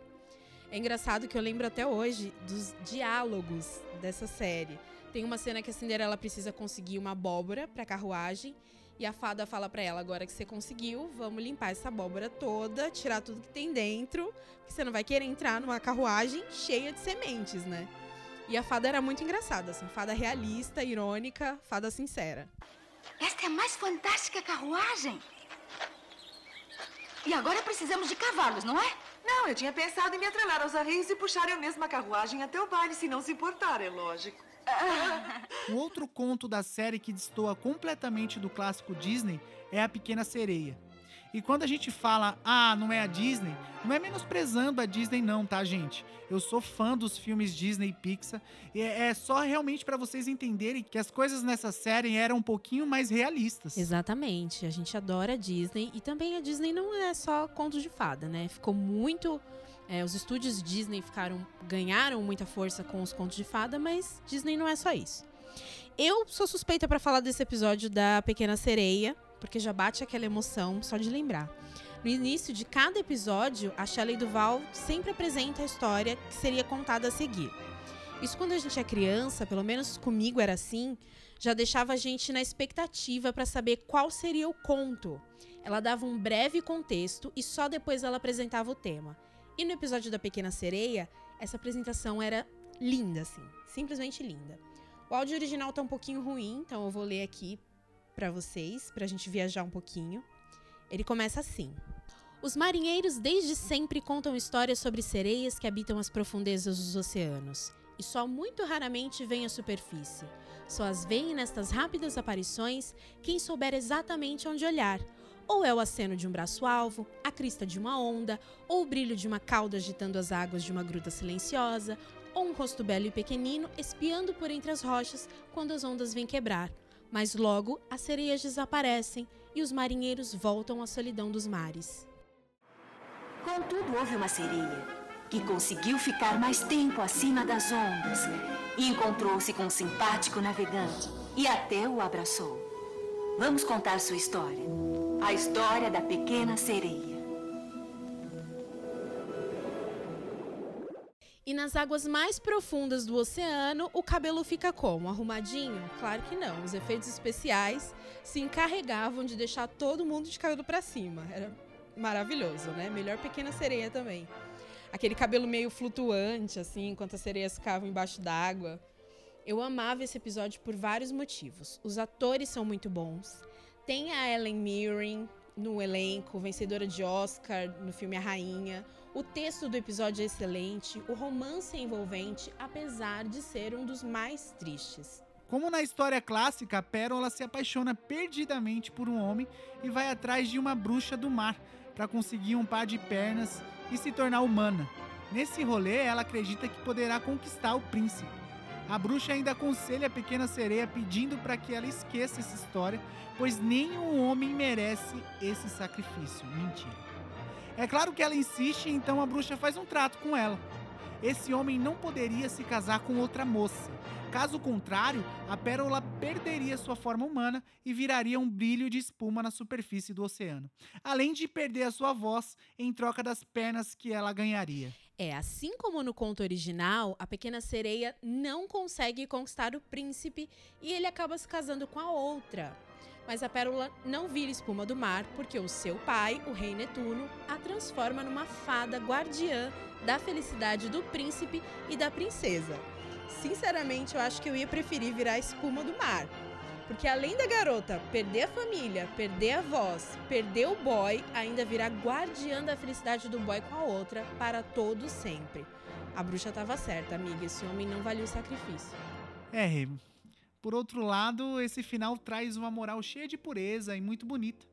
É engraçado que eu lembro até hoje dos diálogos dessa série. Tem uma cena que a Cinderela precisa conseguir uma abóbora para carruagem e a fada fala para ela: agora que você conseguiu, vamos limpar essa abóbora toda, tirar tudo que tem dentro, porque você não vai querer entrar numa carruagem cheia de sementes, né? E a fada era muito engraçada, assim, fada realista, irônica, fada sincera. Esta é a mais fantástica carruagem. E agora precisamos de cavalos, não é? Não, eu tinha pensado em me atrelar aos arreios e puxar eu mesma a carruagem até o baile, se não se importar, é lógico. Um outro conto da série que destoa completamente do clássico Disney é A Pequena Sereia. E quando a gente fala, ah, não é a Disney, não é menosprezando a Disney, não, tá, gente? Eu sou fã dos filmes Disney e Pixar. E é, é só realmente para vocês entenderem que as coisas nessa série eram um pouquinho mais realistas. Exatamente. A gente adora a Disney. E também a Disney não é só contos de fada, né? Ficou muito é, os estúdios Disney ficaram ganharam muita força com os contos de fada, mas Disney não é só isso. Eu sou suspeita para falar desse episódio da Pequena Sereia, porque já bate aquela emoção só de lembrar. No início de cada episódio, a Shelley Duval sempre apresenta a história que seria contada a seguir. Isso quando a gente é criança, pelo menos comigo era assim, já deixava a gente na expectativa para saber qual seria o conto. Ela dava um breve contexto e só depois ela apresentava o tema. E no episódio da Pequena Sereia, essa apresentação era linda, assim, simplesmente linda. O áudio original tá um pouquinho ruim, então eu vou ler aqui para vocês, pra gente viajar um pouquinho. Ele começa assim: Os marinheiros desde sempre contam histórias sobre sereias que habitam as profundezas dos oceanos e só muito raramente vêm à superfície. Só as veem nestas rápidas aparições quem souber exatamente onde olhar, ou é o aceno de um braço-alvo, a crista de uma onda, ou o brilho de uma cauda agitando as águas de uma gruta silenciosa, ou um rosto belo e pequenino espiando por entre as rochas quando as ondas vêm quebrar. Mas logo as sereias desaparecem e os marinheiros voltam à solidão dos mares. Contudo, houve uma sereia que conseguiu ficar mais tempo acima das ondas e encontrou-se com um simpático navegante e até o abraçou. Vamos contar sua história. A história da pequena sereia. E nas águas mais profundas do oceano, o cabelo fica como? Arrumadinho? Claro que não. Os efeitos especiais se encarregavam de deixar todo mundo de cabelo para cima. Era maravilhoso, né? Melhor pequena sereia também. Aquele cabelo meio flutuante, assim, enquanto as sereias ficavam embaixo d'água. Eu amava esse episódio por vários motivos. Os atores são muito bons. Tem a Ellen Mirren no elenco, vencedora de Oscar no filme A Rainha. O texto do episódio é excelente, o romance é envolvente, apesar de ser um dos mais tristes. Como na história clássica, a Pérola se apaixona perdidamente por um homem e vai atrás de uma bruxa do mar para conseguir um par de pernas e se tornar humana. Nesse rolê, ela acredita que poderá conquistar o príncipe. A bruxa ainda aconselha a pequena sereia pedindo para que ela esqueça essa história, pois nenhum homem merece esse sacrifício. Mentira. É claro que ela insiste, então a bruxa faz um trato com ela. Esse homem não poderia se casar com outra moça. Caso contrário, a pérola perderia sua forma humana e viraria um brilho de espuma na superfície do oceano, além de perder a sua voz em troca das pernas que ela ganharia. É, assim como no conto original, a pequena sereia não consegue conquistar o príncipe e ele acaba se casando com a outra. Mas a pérola não vira espuma do mar porque o seu pai, o rei Netuno, a transforma numa fada guardiã da felicidade do príncipe e da princesa. Sinceramente, eu acho que eu ia preferir virar espuma do mar. Porque além da garota perder a família, perder a voz, perder o boy, ainda virar guardiã da felicidade do boy com a outra para todo sempre. A bruxa estava certa, amiga. Esse homem não valia o sacrifício. É. Por outro lado, esse final traz uma moral cheia de pureza e muito bonita,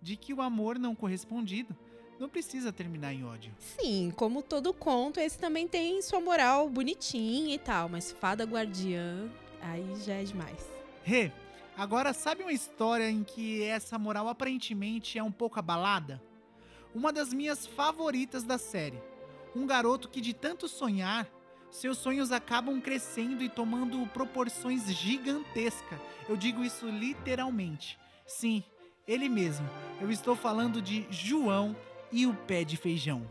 de que o amor não correspondido não precisa terminar em ódio. Sim, como todo conto, esse também tem sua moral bonitinha e tal, mas fada guardiã, aí já é demais. Rê, agora sabe uma história em que essa moral aparentemente é um pouco abalada? Uma das minhas favoritas da série. Um garoto que de tanto sonhar, seus sonhos acabam crescendo e tomando proporções gigantescas. Eu digo isso literalmente. Sim, ele mesmo. Eu estou falando de João e o pé de feijão.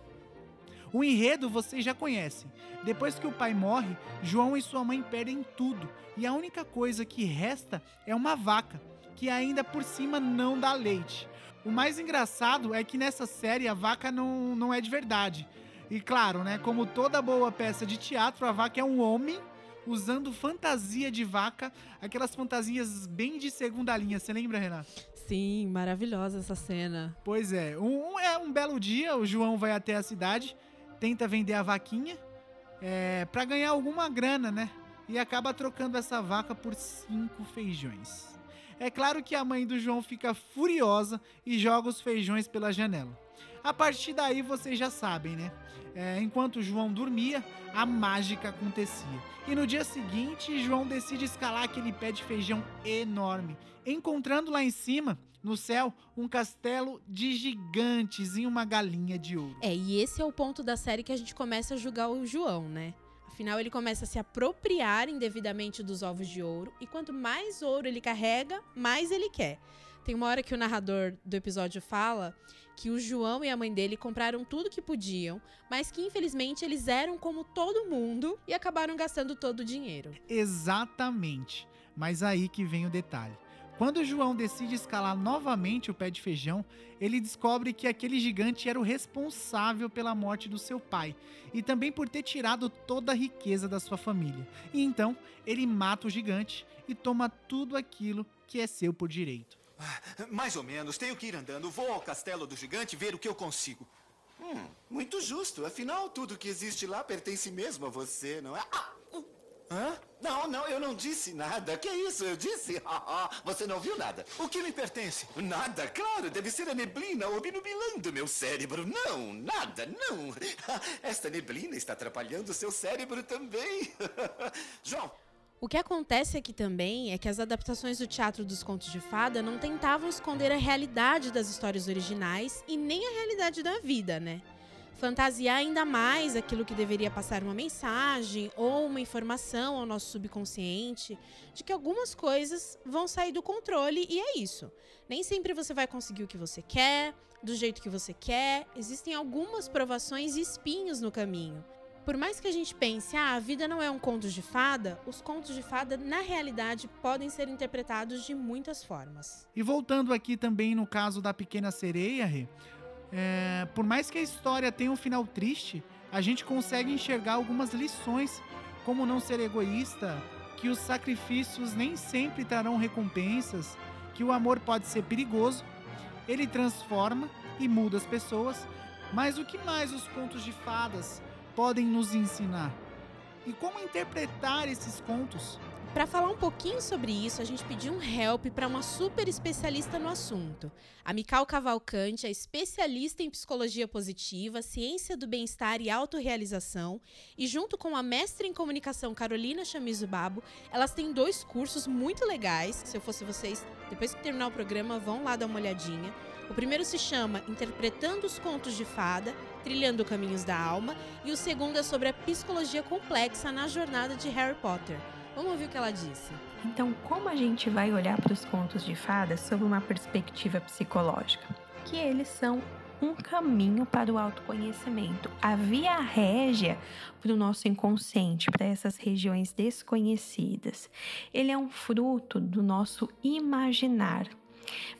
O enredo vocês já conhecem. Depois que o pai morre, João e sua mãe perdem tudo e a única coisa que resta é uma vaca, que ainda por cima não dá leite. O mais engraçado é que nessa série a vaca não, não é de verdade. E claro, né, como toda boa peça de teatro, a vaca é um homem usando fantasia de vaca, aquelas fantasias bem de segunda linha. Você lembra, Renato? Sim, maravilhosa essa cena. Pois é. Um, um, é um belo dia, o João vai até a cidade, tenta vender a vaquinha é, para ganhar alguma grana, né? E acaba trocando essa vaca por cinco feijões. É claro que a mãe do João fica furiosa e joga os feijões pela janela. A partir daí vocês já sabem, né? É, enquanto João dormia, a mágica acontecia. E no dia seguinte, João decide escalar aquele pé de feijão enorme, encontrando lá em cima, no céu, um castelo de gigantes e uma galinha de ouro. É, e esse é o ponto da série que a gente começa a julgar o João, né? Afinal, ele começa a se apropriar indevidamente dos ovos de ouro, e quanto mais ouro ele carrega, mais ele quer. Tem uma hora que o narrador do episódio fala que o João e a mãe dele compraram tudo que podiam, mas que infelizmente eles eram como todo mundo e acabaram gastando todo o dinheiro. Exatamente. Mas aí que vem o detalhe. Quando João decide escalar novamente o pé de feijão, ele descobre que aquele gigante era o responsável pela morte do seu pai e também por ter tirado toda a riqueza da sua família. E então ele mata o gigante e toma tudo aquilo que é seu por direito. Mais ou menos. Tenho que ir andando. Vou ao castelo do gigante ver o que eu consigo. Hum, muito justo. Afinal, tudo que existe lá pertence mesmo a você, não é? Ah, uh. Hã? Não, não, eu não disse nada. Que isso? Eu disse? Você não viu nada. O que me pertence? Nada, claro. Deve ser a neblina obnubilando meu cérebro. Não, nada, não. Esta neblina está atrapalhando seu cérebro também. João, o que acontece aqui também é que as adaptações do teatro dos contos de fada não tentavam esconder a realidade das histórias originais e nem a realidade da vida, né? Fantasiar ainda mais aquilo que deveria passar uma mensagem ou uma informação ao nosso subconsciente de que algumas coisas vão sair do controle e é isso. Nem sempre você vai conseguir o que você quer, do jeito que você quer, existem algumas provações e espinhos no caminho. Por mais que a gente pense, ah, a vida não é um conto de fada, os contos de fada, na realidade, podem ser interpretados de muitas formas. E voltando aqui também no caso da Pequena Sereia, Rê, é, por mais que a história tenha um final triste, a gente consegue enxergar algumas lições, como não ser egoísta, que os sacrifícios nem sempre trarão recompensas, que o amor pode ser perigoso, ele transforma e muda as pessoas, mas o que mais os contos de fadas podem nos ensinar? E como interpretar esses contos? Para falar um pouquinho sobre isso, a gente pediu um help para uma super especialista no assunto. A Mical Cavalcante é especialista em psicologia positiva, ciência do bem-estar e autorrealização, e junto com a mestre em comunicação Carolina Chamizo Babo, elas têm dois cursos muito legais. Se eu fosse vocês, depois que terminar o programa, vão lá dar uma olhadinha. O primeiro se chama Interpretando os Contos de Fada, Trilhando Caminhos da Alma, e o segundo é sobre a psicologia complexa na jornada de Harry Potter. Vamos ouvir o que ela disse. Então, como a gente vai olhar para os contos de fadas sob uma perspectiva psicológica? Que eles são um caminho para o autoconhecimento, a via régia para o nosso inconsciente, para essas regiões desconhecidas. Ele é um fruto do nosso imaginar.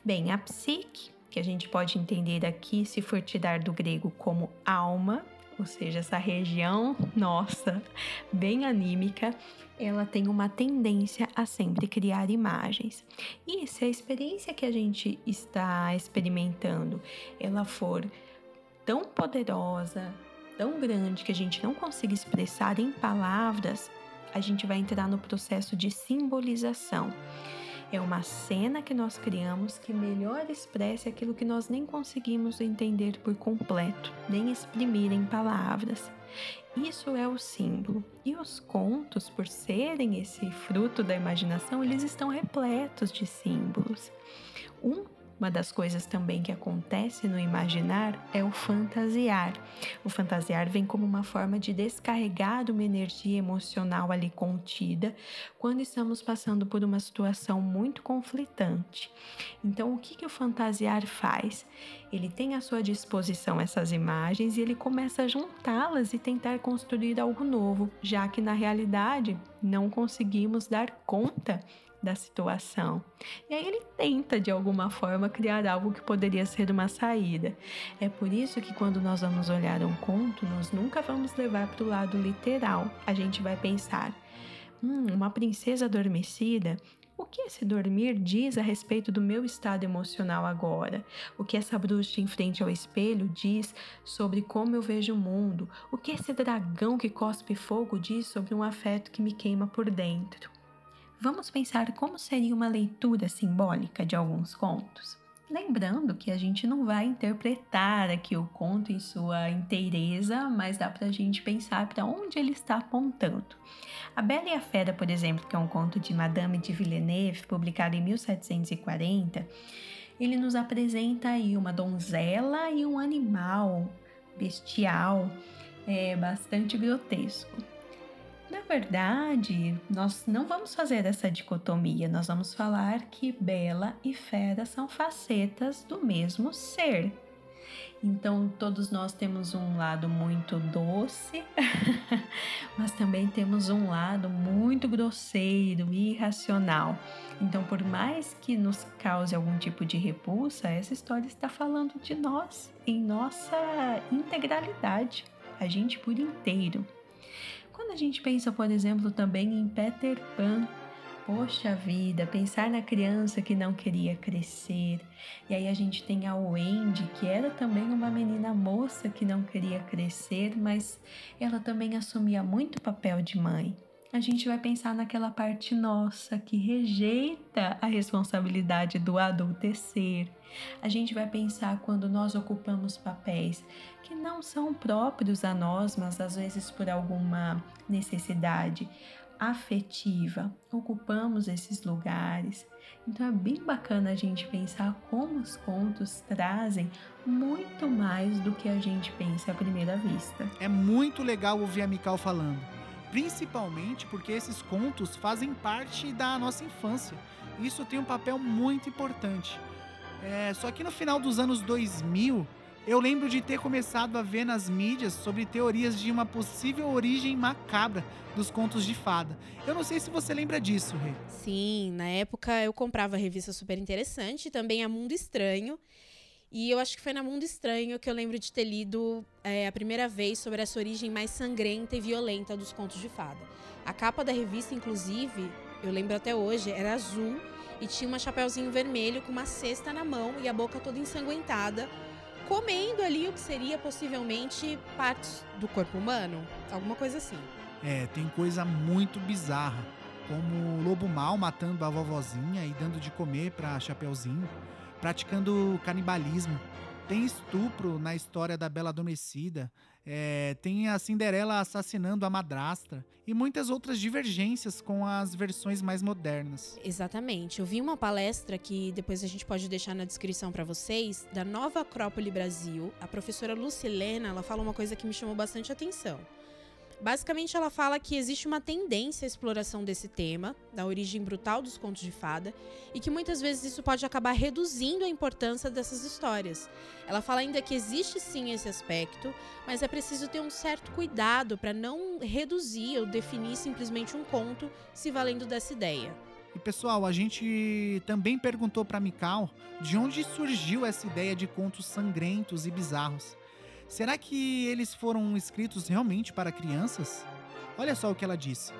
Bem, a psique, que a gente pode entender aqui, se for tirar do grego como alma, ou seja, essa região nossa, bem anímica, ela tem uma tendência a sempre criar imagens. E se a experiência que a gente está experimentando, ela for tão poderosa, tão grande que a gente não consiga expressar em palavras, a gente vai entrar no processo de simbolização. É uma cena que nós criamos que melhor expressa aquilo que nós nem conseguimos entender por completo, nem exprimir em palavras. Isso é o símbolo. E os contos, por serem esse fruto da imaginação, eles estão repletos de símbolos. Um uma das coisas também que acontece no imaginar é o fantasiar. O fantasiar vem como uma forma de descarregar uma energia emocional ali contida quando estamos passando por uma situação muito conflitante. Então, o que, que o fantasiar faz? Ele tem à sua disposição essas imagens e ele começa a juntá-las e tentar construir algo novo, já que na realidade não conseguimos dar conta da situação. E aí ele tenta de alguma forma criar algo que poderia ser uma saída. É por isso que quando nós vamos olhar um conto, nós nunca vamos levar para o lado literal. A gente vai pensar: hum, uma princesa adormecida o que esse dormir diz a respeito do meu estado emocional agora? O que essa bruxa em frente ao espelho diz sobre como eu vejo o mundo? O que esse dragão que cospe fogo diz sobre um afeto que me queima por dentro? Vamos pensar como seria uma leitura simbólica de alguns contos. Lembrando que a gente não vai interpretar aqui o conto em sua inteireza, mas dá para a gente pensar para onde ele está apontando. A Bela e a Fera, por exemplo, que é um conto de Madame de Villeneuve, publicado em 1740, ele nos apresenta aí uma donzela e um animal bestial, é bastante grotesco. Na verdade, nós não vamos fazer essa dicotomia, nós vamos falar que bela e fera são facetas do mesmo ser. Então, todos nós temos um lado muito doce, mas também temos um lado muito grosseiro e irracional. Então, por mais que nos cause algum tipo de repulsa, essa história está falando de nós, em nossa integralidade, a gente por inteiro. Quando a gente pensa, por exemplo, também em Peter Pan, poxa vida, pensar na criança que não queria crescer. E aí a gente tem a Wendy, que era também uma menina moça que não queria crescer, mas ela também assumia muito papel de mãe. A gente vai pensar naquela parte nossa que rejeita a responsabilidade do adultecer, a gente vai pensar quando nós ocupamos papéis que não são próprios a nós, mas às vezes por alguma necessidade afetiva, ocupamos esses lugares. Então é bem bacana a gente pensar como os contos trazem muito mais do que a gente pensa à primeira vista. É muito legal ouvir a Mikal falando, principalmente porque esses contos fazem parte da nossa infância. Isso tem um papel muito importante. É, só que no final dos anos 2000, eu lembro de ter começado a ver nas mídias sobre teorias de uma possível origem macabra dos contos de fada. Eu não sei se você lembra disso, Rê. Sim, na época eu comprava a revista super interessante, também a Mundo Estranho. E eu acho que foi na Mundo Estranho que eu lembro de ter lido é, a primeira vez sobre essa origem mais sangrenta e violenta dos contos de fada. A capa da revista, inclusive, eu lembro até hoje, era azul e tinha um chapéuzinho vermelho com uma cesta na mão e a boca toda ensanguentada, comendo ali o que seria possivelmente partes do corpo humano, alguma coisa assim. É, tem coisa muito bizarra. como o lobo mal matando a vovozinha e dando de comer pra Chapeuzinho, praticando canibalismo. Tem estupro na história da Bela Adormecida, é, tem a Cinderela assassinando a madrasta e muitas outras divergências com as versões mais modernas. Exatamente. Eu vi uma palestra que depois a gente pode deixar na descrição para vocês, da Nova Acrópole Brasil. A professora Lucilena, ela fala uma coisa que me chamou bastante atenção. Basicamente, ela fala que existe uma tendência à exploração desse tema, da origem brutal dos contos de fada, e que muitas vezes isso pode acabar reduzindo a importância dessas histórias. Ela fala ainda que existe sim esse aspecto, mas é preciso ter um certo cuidado para não reduzir ou definir simplesmente um conto se valendo dessa ideia. E pessoal, a gente também perguntou para Mikal de onde surgiu essa ideia de contos sangrentos e bizarros. Será que eles foram escritos realmente para crianças? Olha só o que ela disse.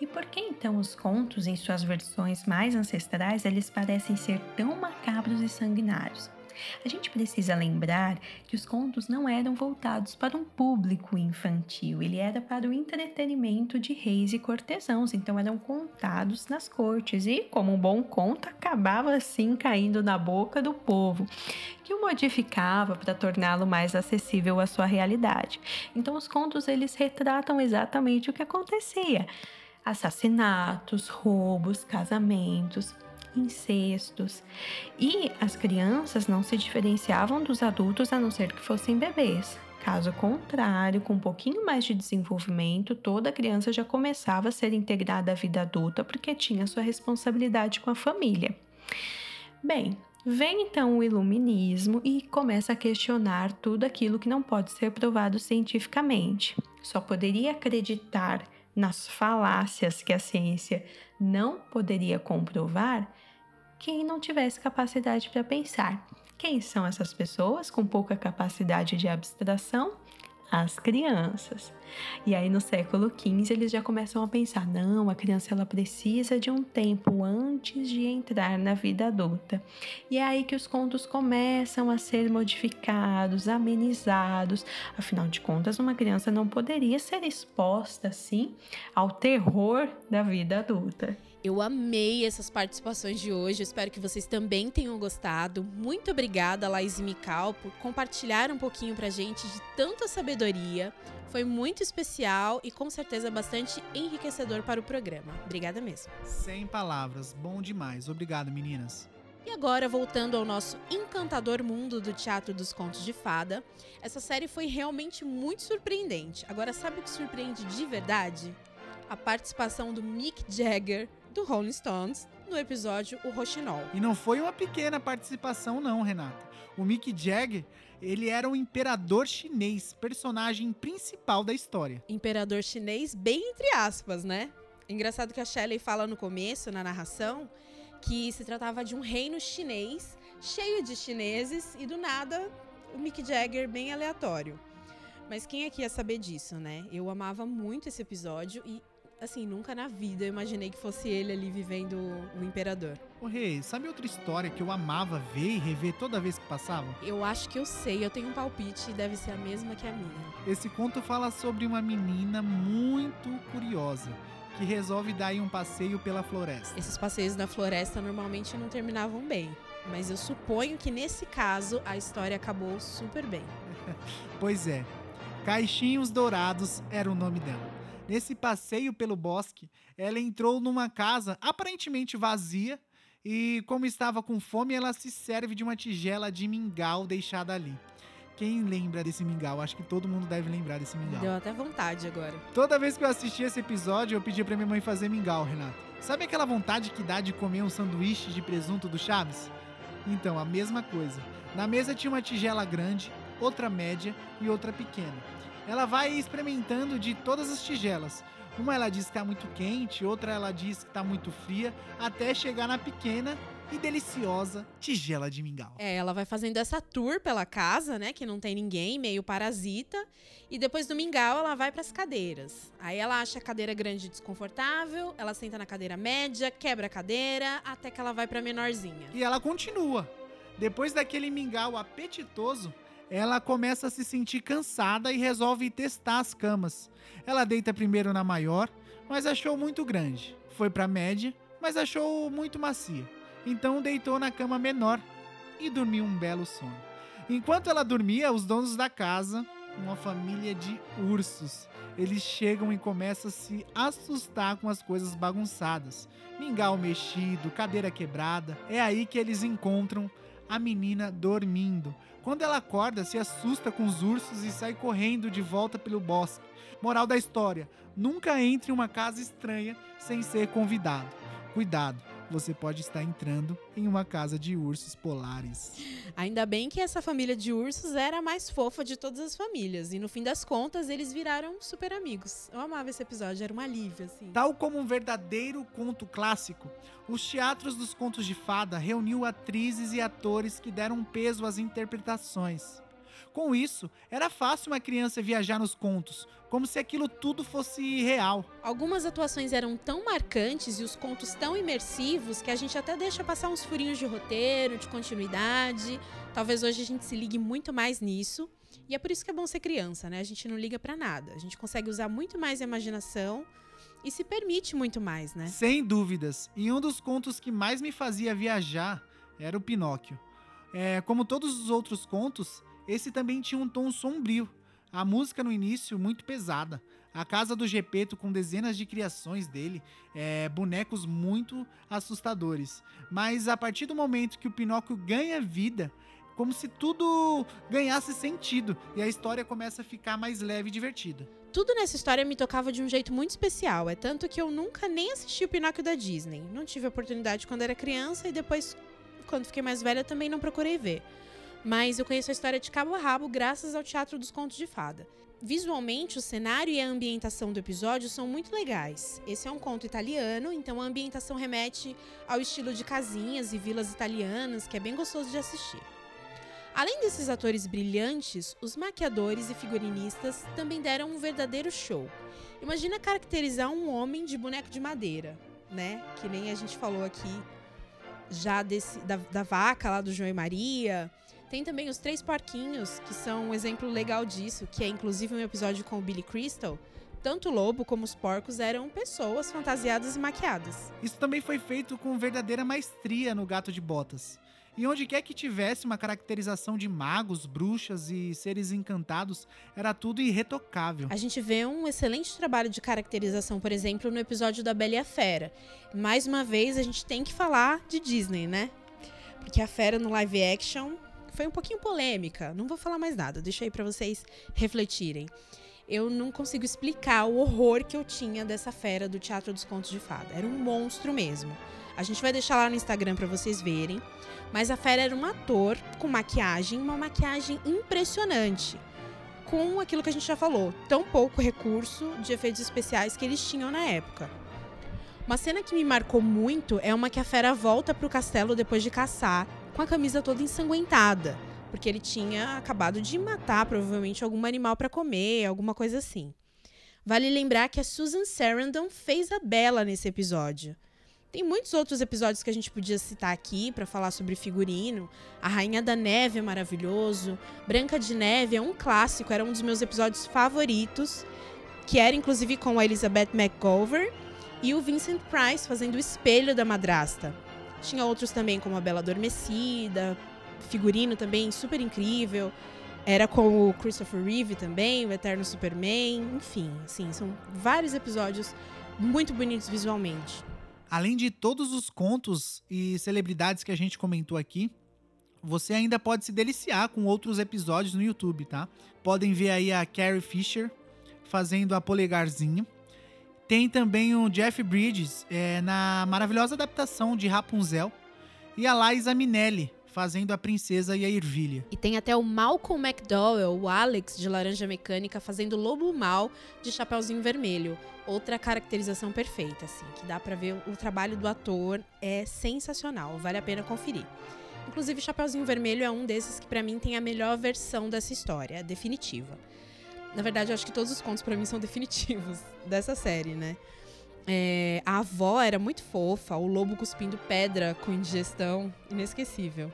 E por que então os contos, em suas versões mais ancestrais, eles parecem ser tão macabros e sanguinários? A gente precisa lembrar que os contos não eram voltados para um público infantil, ele era para o entretenimento de reis e cortesãos, então eram contados nas cortes e, como um bom conto, acabava assim caindo na boca do povo, que o modificava para torná-lo mais acessível à sua realidade. Então os contos eles retratam exatamente o que acontecia: assassinatos, roubos, casamentos, incestos. E as crianças não se diferenciavam dos adultos a não ser que fossem bebês. Caso contrário, com um pouquinho mais de desenvolvimento, toda criança já começava a ser integrada à vida adulta porque tinha sua responsabilidade com a família. Bem, vem então o iluminismo e começa a questionar tudo aquilo que não pode ser provado cientificamente. Só poderia acreditar nas falácias que a ciência não poderia comprovar quem não tivesse capacidade para pensar. Quem são essas pessoas com pouca capacidade de abstração? As crianças. E aí no século XV eles já começam a pensar: não, a criança ela precisa de um tempo antes de entrar na vida adulta. E é aí que os contos começam a ser modificados, amenizados. Afinal de contas, uma criança não poderia ser exposta assim ao terror da vida adulta. Eu amei essas participações de hoje. Eu espero que vocês também tenham gostado. Muito obrigada, Laís e Mical, por compartilhar um pouquinho pra gente de tanta sabedoria. Foi muito especial e com certeza bastante enriquecedor para o programa. Obrigada mesmo. Sem palavras, bom demais. Obrigado, meninas. E agora, voltando ao nosso encantador mundo do Teatro dos Contos de Fada, essa série foi realmente muito surpreendente. Agora, sabe o que surpreende de verdade? A participação do Mick Jagger do Rolling Stones no episódio O Rochinol. E não foi uma pequena participação não, Renata. O Mick Jagger, ele era o imperador chinês, personagem principal da história. Imperador chinês bem entre aspas, né? Engraçado que a Shelley fala no começo, na narração, que se tratava de um reino chinês cheio de chineses e do nada o Mick Jagger bem aleatório. Mas quem aqui ia saber disso, né? Eu amava muito esse episódio e assim, nunca na vida eu imaginei que fosse ele ali vivendo o imperador. Ô Rei, sabe outra história que eu amava ver e rever toda vez que passava? Eu acho que eu sei, eu tenho um palpite e deve ser a mesma que a minha. Esse conto fala sobre uma menina muito curiosa que resolve dar um passeio pela floresta. Esses passeios na floresta normalmente não terminavam bem. Mas eu suponho que nesse caso a história acabou super bem. pois é. Caixinhos Dourados era o nome dela. Nesse passeio pelo bosque, ela entrou numa casa aparentemente vazia e, como estava com fome, ela se serve de uma tigela de mingau deixada ali. Quem lembra desse mingau? Acho que todo mundo deve lembrar desse mingau. Deu até vontade agora. Toda vez que eu assisti esse episódio, eu pedi pra minha mãe fazer mingau, Renato. Sabe aquela vontade que dá de comer um sanduíche de presunto do Chaves? Então, a mesma coisa. Na mesa tinha uma tigela grande, outra média e outra pequena ela vai experimentando de todas as tigelas. Uma ela diz que está muito quente, outra ela diz que está muito fria, até chegar na pequena e deliciosa tigela de mingau. É, ela vai fazendo essa tour pela casa, né, que não tem ninguém, meio parasita, e depois do mingau ela vai para as cadeiras. Aí ela acha a cadeira grande e desconfortável, ela senta na cadeira média, quebra a cadeira, até que ela vai para menorzinha. E ela continua. Depois daquele mingau apetitoso, ela começa a se sentir cansada e resolve testar as camas. Ela deita primeiro na maior, mas achou muito grande. Foi pra média, mas achou muito macia. Então deitou na cama menor e dormiu um belo sono. Enquanto ela dormia, os donos da casa, uma família de ursos, eles chegam e começam a se assustar com as coisas bagunçadas. Mingau mexido, cadeira quebrada. É aí que eles encontram a menina dormindo. Quando ela acorda, se assusta com os ursos e sai correndo de volta pelo bosque. Moral da história: nunca entre em uma casa estranha sem ser convidado. Cuidado, você pode estar entrando em uma casa de ursos polares. Ainda bem que essa família de ursos era a mais fofa de todas as famílias. E no fim das contas, eles viraram super amigos. Eu amava esse episódio, era um alívio, assim. Tal como um verdadeiro conto clássico, os teatros dos contos de fada reuniu atrizes e atores que deram peso às interpretações. Com isso, era fácil uma criança viajar nos contos, como se aquilo tudo fosse real. Algumas atuações eram tão marcantes e os contos tão imersivos que a gente até deixa passar uns furinhos de roteiro, de continuidade. Talvez hoje a gente se ligue muito mais nisso. E é por isso que é bom ser criança, né? A gente não liga para nada. A gente consegue usar muito mais a imaginação e se permite muito mais, né? Sem dúvidas. E um dos contos que mais me fazia viajar era o Pinóquio. É, como todos os outros contos, esse também tinha um tom sombrio. A música no início muito pesada. A casa do Gepeto com dezenas de criações dele, é, bonecos muito assustadores. Mas a partir do momento que o Pinóquio ganha vida, como se tudo ganhasse sentido e a história começa a ficar mais leve e divertida. Tudo nessa história me tocava de um jeito muito especial. É tanto que eu nunca nem assisti o Pinóquio da Disney. Não tive oportunidade quando era criança e depois, quando fiquei mais velha, também não procurei ver mas eu conheço a história de cabo a rabo graças ao Teatro dos Contos de Fada. Visualmente, o cenário e a ambientação do episódio são muito legais. Esse é um conto italiano, então a ambientação remete ao estilo de casinhas e vilas italianas, que é bem gostoso de assistir. Além desses atores brilhantes, os maquiadores e figurinistas também deram um verdadeiro show. Imagina caracterizar um homem de boneco de madeira, né? Que nem a gente falou aqui já desse, da, da vaca lá do João e Maria, tem também os Três Porquinhos, que são um exemplo legal disso, que é inclusive um episódio com o Billy Crystal. Tanto o lobo como os porcos eram pessoas fantasiadas e maquiadas. Isso também foi feito com verdadeira maestria no Gato de Botas. E onde quer que tivesse uma caracterização de magos, bruxas e seres encantados, era tudo irretocável. A gente vê um excelente trabalho de caracterização, por exemplo, no episódio da Bela e a Fera. Mais uma vez, a gente tem que falar de Disney, né? Porque a fera no live action foi um pouquinho polêmica. Não vou falar mais nada, deixa aí para vocês refletirem. Eu não consigo explicar o horror que eu tinha dessa fera do Teatro dos Contos de Fada. Era um monstro mesmo. A gente vai deixar lá no Instagram para vocês verem. Mas a fera era um ator com maquiagem, uma maquiagem impressionante. Com aquilo que a gente já falou, tão pouco recurso de efeitos especiais que eles tinham na época. Uma cena que me marcou muito é uma que a fera volta para o castelo depois de caçar com a camisa toda ensanguentada, porque ele tinha acabado de matar provavelmente algum animal para comer, alguma coisa assim. Vale lembrar que a Susan Sarandon fez a Bella nesse episódio. Tem muitos outros episódios que a gente podia citar aqui para falar sobre figurino. A Rainha da Neve é maravilhoso. Branca de Neve é um clássico, era um dos meus episódios favoritos, que era inclusive com a Elizabeth McGovern e o Vincent Price fazendo o espelho da madrasta. Tinha outros também, como a Bela Adormecida, figurino também super incrível. Era com o Christopher Reeve também, o Eterno Superman, enfim, assim, são vários episódios muito bonitos visualmente. Além de todos os contos e celebridades que a gente comentou aqui, você ainda pode se deliciar com outros episódios no YouTube, tá? Podem ver aí a Carrie Fisher fazendo a polegarzinho tem também o Jeff Bridges é, na maravilhosa adaptação de Rapunzel e a Liza Minnelli fazendo a princesa e a ervilha. E tem até o Malcolm McDowell, o Alex de Laranja Mecânica, fazendo Lobo Mal de Chapeuzinho Vermelho. Outra caracterização perfeita, assim, que dá para ver o trabalho do ator é sensacional, vale a pena conferir. Inclusive, Chapeuzinho Vermelho é um desses que para mim tem a melhor versão dessa história, definitiva. Na verdade, eu acho que todos os contos para mim são definitivos dessa série, né? É, a avó era muito fofa, o lobo cuspindo pedra com indigestão, inesquecível.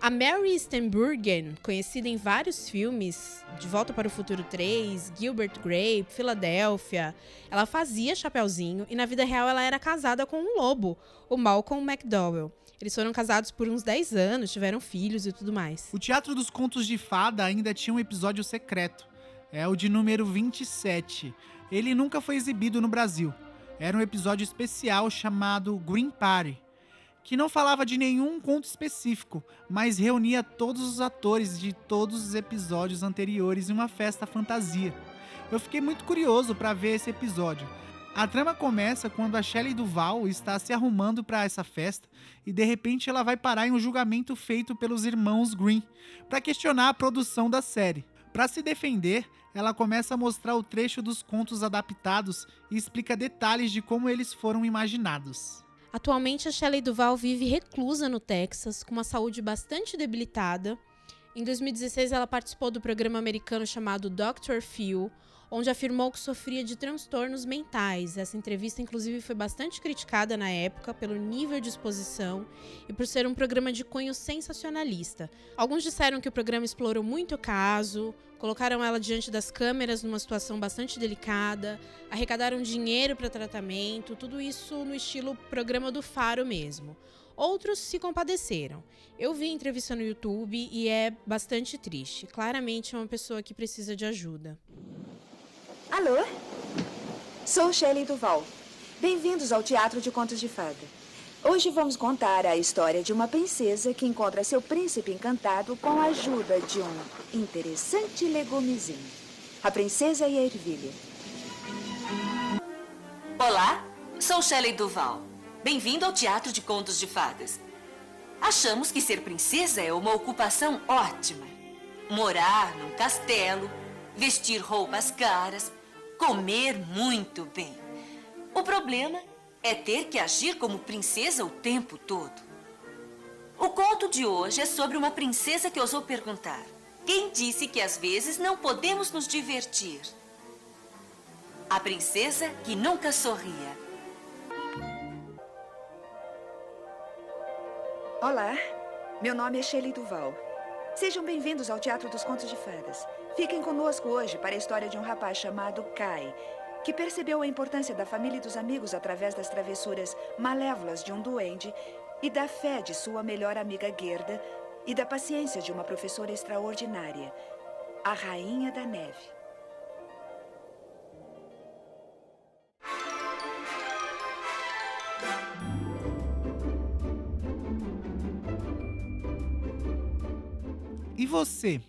A Mary Steenburgen, conhecida em vários filmes, De Volta para o Futuro 3, Gilbert Grape, Filadélfia, ela fazia Chapeuzinho e na vida real ela era casada com um lobo, o Malcolm McDowell. Eles foram casados por uns 10 anos, tiveram filhos e tudo mais. O Teatro dos Contos de Fada ainda tinha um episódio secreto. É o de número 27. Ele nunca foi exibido no Brasil. Era um episódio especial chamado Green Party que não falava de nenhum conto específico, mas reunia todos os atores de todos os episódios anteriores em uma festa fantasia. Eu fiquei muito curioso para ver esse episódio. A trama começa quando a Shelley Duval está se arrumando para essa festa e de repente ela vai parar em um julgamento feito pelos irmãos Green para questionar a produção da série. Para se defender, ela começa a mostrar o trecho dos contos adaptados e explica detalhes de como eles foram imaginados. Atualmente, a Shelley Duval vive reclusa no Texas, com uma saúde bastante debilitada. Em 2016, ela participou do programa americano chamado Dr. Phil, onde afirmou que sofria de transtornos mentais. Essa entrevista, inclusive, foi bastante criticada na época pelo nível de exposição e por ser um programa de cunho sensacionalista. Alguns disseram que o programa explorou muito o caso, colocaram ela diante das câmeras numa situação bastante delicada, arrecadaram dinheiro para tratamento, tudo isso no estilo programa do Faro mesmo. Outros se compadeceram. Eu vi a entrevista no YouTube e é bastante triste. Claramente é uma pessoa que precisa de ajuda. Alô? Sou Shelley Duval. Bem-vindos ao Teatro de Contos de Fada. Hoje vamos contar a história de uma princesa que encontra seu príncipe encantado com a ajuda de um interessante legumezinho. A princesa e a ervilha. Olá, sou Shelley Duval. Bem-vindo ao Teatro de Contos de Fadas. Achamos que ser princesa é uma ocupação ótima. Morar num castelo, vestir roupas caras, comer muito bem. O problema é ter que agir como princesa o tempo todo. O conto de hoje é sobre uma princesa que ousou perguntar: quem disse que às vezes não podemos nos divertir? A princesa que nunca sorria. Olá, meu nome é Shelley Duval. Sejam bem-vindos ao Teatro dos Contos de Fadas. Fiquem conosco hoje para a história de um rapaz chamado Kai, que percebeu a importância da família e dos amigos através das travessuras malévolas de um duende e da fé de sua melhor amiga Gerda e da paciência de uma professora extraordinária, a Rainha da Neve. Você?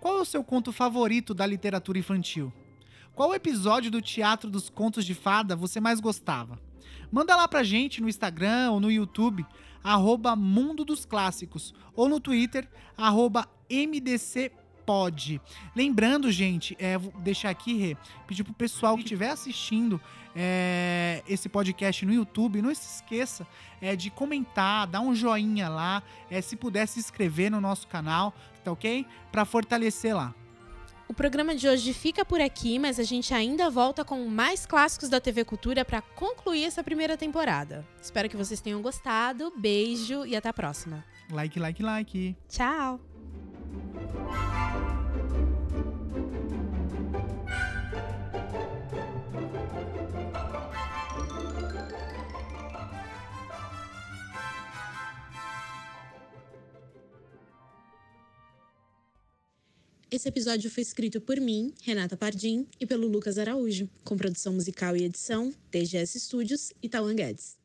Qual é o seu conto favorito da literatura infantil? Qual episódio do Teatro dos Contos de Fada você mais gostava? Manda lá pra gente no Instagram ou no YouTube, arroba Mundo dos Clássicos, ou no Twitter, arroba MDCPod. Lembrando, gente, é, vou deixar aqui, Rê, pedir pro pessoal que estiver assistindo é, esse podcast no YouTube, não se esqueça é, de comentar, dar um joinha lá, é, se puder se inscrever no nosso canal, tá ok? Para fortalecer lá. O programa de hoje fica por aqui, mas a gente ainda volta com mais clássicos da TV Cultura para concluir essa primeira temporada. Espero que vocês tenham gostado. Beijo e até a próxima. Like, like, like. Tchau. Esse episódio foi escrito por mim, Renata Pardim, e pelo Lucas Araújo, com produção musical e edição, TGS Studios e Tawan Guedes.